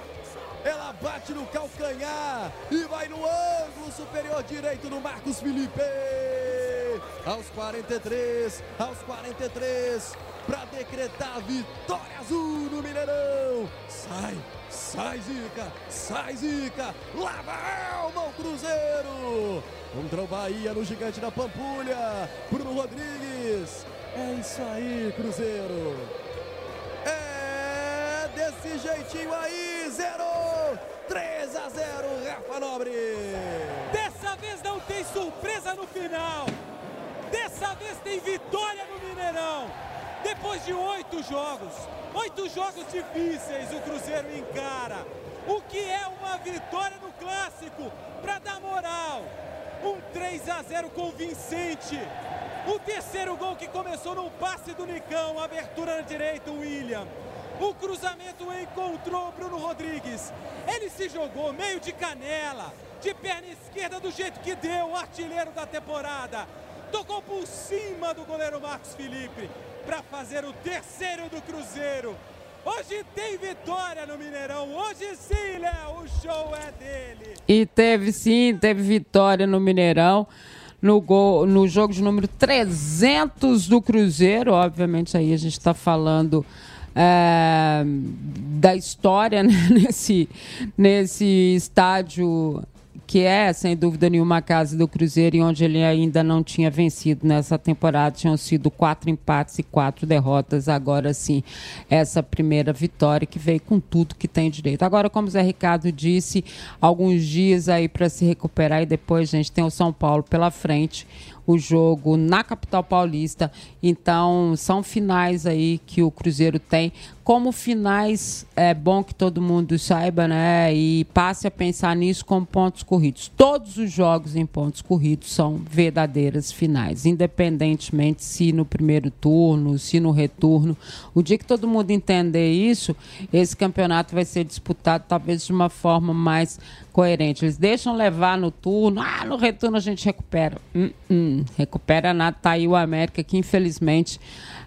Ela bate no calcanhar e vai no ângulo superior direito do Marcos Felipe. Aos 43, aos 43, para decretar a vitória azul no Mineirão. Sai, sai Zica, sai Zica, lava a alma o Cruzeiro. Contra o Bahia no Gigante da Pampulha, Bruno Rodrigues. É isso aí, Cruzeiro. É desse jeitinho aí, zero, 3 a 0, Rafa Nobre. Dessa vez não tem surpresa no final. Dessa vez tem vitória no Mineirão. Depois de oito jogos, oito jogos difíceis, o Cruzeiro encara. O que é uma vitória no clássico para dar moral. Um 3 a 0 convincente. O terceiro gol que começou num passe do Nicão, abertura na direita, William. O cruzamento encontrou Bruno Rodrigues. Ele se jogou meio de canela, de perna esquerda do jeito que deu, o artilheiro da temporada. Tocou por cima do goleiro Marcos Felipe para fazer o terceiro do Cruzeiro. Hoje tem vitória no Mineirão. Hoje sim, Léo, o show é dele. E teve sim, teve vitória no Mineirão. No, gol, no jogo de número 300 do Cruzeiro, obviamente aí a gente está falando é, da história né? nesse, nesse estádio que é, sem dúvida nenhuma, a casa do Cruzeiro e onde ele ainda não tinha vencido nessa temporada. Tinham sido quatro empates e quatro derrotas. Agora sim, essa primeira vitória que veio com tudo que tem direito. Agora, como o Zé Ricardo disse, alguns dias aí para se recuperar e depois, gente, tem o São Paulo pela frente o jogo na capital paulista. Então, são finais aí que o Cruzeiro tem. Como finais, é bom que todo mundo saiba, né? E passe a pensar nisso como pontos corridos. Todos os jogos em pontos corridos são verdadeiras finais, independentemente se no primeiro turno, se no retorno. O dia que todo mundo entender isso, esse campeonato vai ser disputado talvez de uma forma mais coerente. Eles deixam levar no turno, ah, no retorno a gente recupera. Hum, hum, recupera nada. Tá aí o América que infelizmente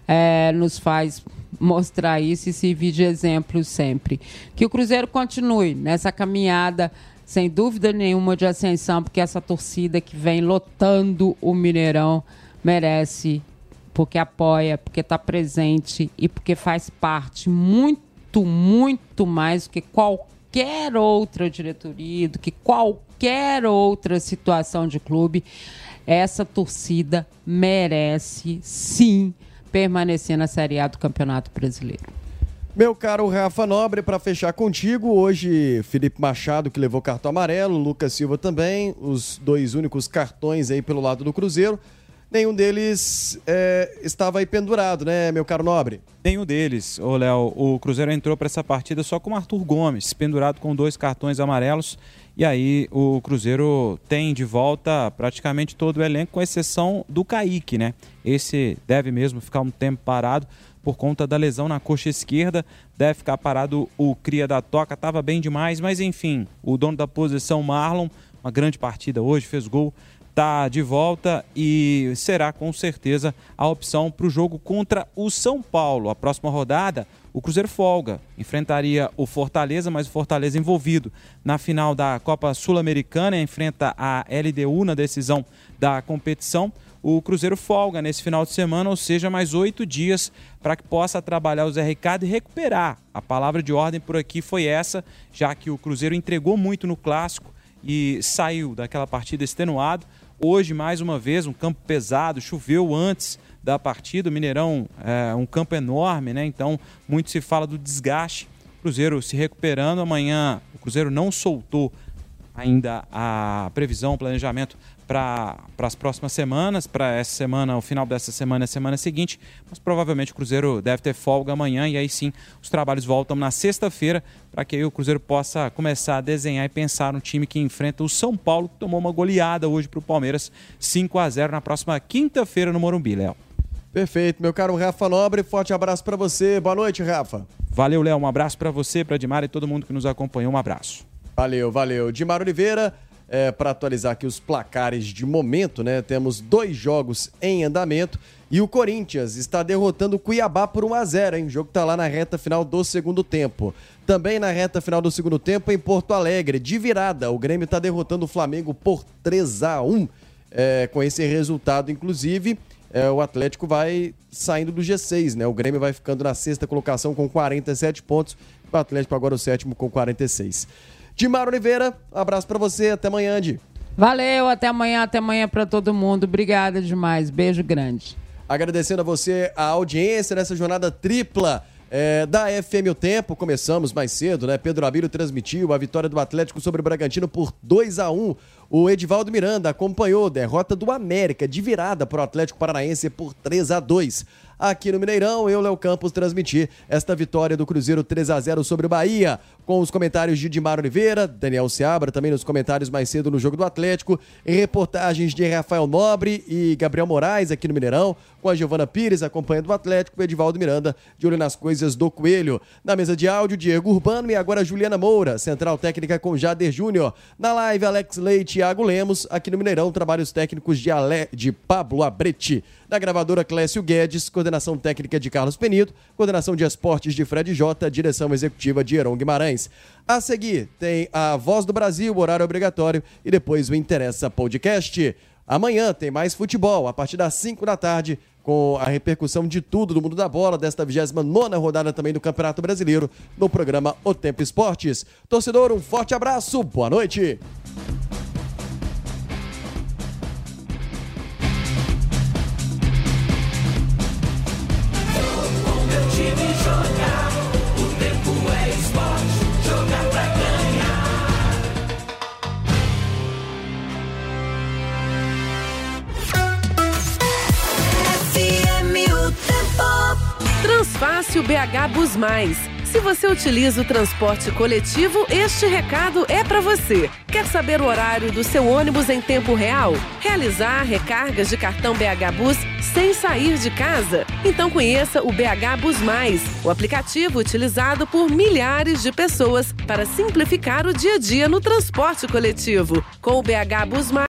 é, nos faz mostrar isso e servir de exemplo sempre. Que o Cruzeiro continue nessa caminhada, sem dúvida nenhuma, de ascensão, porque essa torcida que vem lotando o Mineirão merece, porque apoia, porque está presente e porque faz parte muito, muito mais do que qualquer qualquer outra diretoria, do que qualquer outra situação de clube, essa torcida merece sim permanecer na Série A do Campeonato Brasileiro. Meu caro Rafa Nobre, para fechar contigo, hoje Felipe Machado que levou cartão amarelo, Lucas Silva também, os dois únicos cartões aí pelo lado do Cruzeiro nenhum deles é, estava aí pendurado, né, meu caro Nobre? Nenhum deles, ô Léo. O Cruzeiro entrou para essa partida só com o Arthur Gomes, pendurado com dois cartões amarelos. E aí o Cruzeiro tem de volta praticamente todo o elenco, com exceção do Kaique, né? Esse deve mesmo ficar um tempo parado por conta da lesão na coxa esquerda. Deve ficar parado o Cria da Toca, estava bem demais, mas enfim, o dono da posição, Marlon, uma grande partida hoje, fez gol está de volta e será com certeza a opção para o jogo contra o São Paulo. A próxima rodada, o Cruzeiro folga, enfrentaria o Fortaleza, mas o Fortaleza envolvido na final da Copa Sul-Americana, enfrenta a LDU na decisão da competição. O Cruzeiro folga nesse final de semana, ou seja, mais oito dias para que possa trabalhar o Zé Ricardo e recuperar. A palavra de ordem por aqui foi essa, já que o Cruzeiro entregou muito no clássico e saiu daquela partida extenuado. Hoje, mais uma vez, um campo pesado, choveu antes da partida. O Mineirão é um campo enorme, né? Então, muito se fala do desgaste. Cruzeiro se recuperando. Amanhã, o Cruzeiro não soltou ainda a previsão, o planejamento para as próximas semanas, para essa semana, o final dessa semana e a semana seguinte, mas provavelmente o Cruzeiro deve ter folga amanhã e aí sim os trabalhos voltam na sexta-feira para que o Cruzeiro possa começar a desenhar e pensar no time que enfrenta o São Paulo, que tomou uma goleada hoje para o Palmeiras, 5 a 0 na próxima quinta-feira no Morumbi, Léo. Perfeito, meu caro Rafa Nobre, forte abraço para você. Boa noite, Rafa. Valeu, Léo. Um abraço para você, para Dimar e todo mundo que nos acompanhou. Um abraço. Valeu, valeu. Dimar Oliveira, é, para atualizar aqui os placares de momento, né? Temos dois jogos em andamento e o Corinthians está derrotando o Cuiabá por 1 a 0, hein? O jogo está lá na reta final do segundo tempo. Também na reta final do segundo tempo em Porto Alegre, de virada, o Grêmio está derrotando o Flamengo por 3 a 1. É, com esse resultado, inclusive, é, o Atlético vai saindo do G6, né? O Grêmio vai ficando na sexta colocação com 47 pontos, o Atlético agora o sétimo com 46. Dimar Oliveira, abraço para você, até amanhã, Di. Valeu, até amanhã, até amanhã para todo mundo. Obrigada demais, beijo grande. Agradecendo a você a audiência nessa jornada tripla é, da FM O Tempo. Começamos mais cedo, né? Pedro Abílio transmitiu a vitória do Atlético sobre o Bragantino por 2 a 1 O Edivaldo Miranda acompanhou derrota do América de virada para o Atlético Paranaense por 3 a 2 aqui no Mineirão. Eu, Léo Campos, transmiti esta vitória do Cruzeiro 3 a 0 sobre o Bahia, com os comentários de Dimar Oliveira, Daniel Seabra, também nos comentários mais cedo no jogo do Atlético, e reportagens de Rafael Nobre e Gabriel Moraes aqui no Mineirão, com a Giovana Pires acompanhando o Atlético e Edivaldo Miranda de olho nas coisas do Coelho. Na mesa de áudio, Diego Urbano e agora Juliana Moura, central técnica com Jader Júnior. Na live, Alex Leite Tiago Lemos. Aqui no Mineirão, trabalhos técnicos de, Ale... de Pablo Abretti. Na gravadora Clécio Guedes, coordenação técnica de Carlos Penido, coordenação de esportes de Fred Jota, direção executiva de Heron Guimarães. A seguir, tem a Voz do Brasil, horário obrigatório, e depois o Interessa Podcast. Amanhã tem mais futebol, a partir das 5 da tarde, com a repercussão de tudo do mundo da bola, desta 29 rodada também do Campeonato Brasileiro, no programa O Tempo Esportes. Torcedor, um forte abraço, boa noite. Transfácil BH Bus Mais. Se você utiliza o transporte coletivo, este recado é para você. Quer saber o horário do seu ônibus em tempo real? Realizar recargas de cartão BH Bus sem sair de casa? Então conheça o BH Bus Mais, o aplicativo utilizado por milhares de pessoas para simplificar o dia a dia no transporte coletivo. Com o BH Bus Mais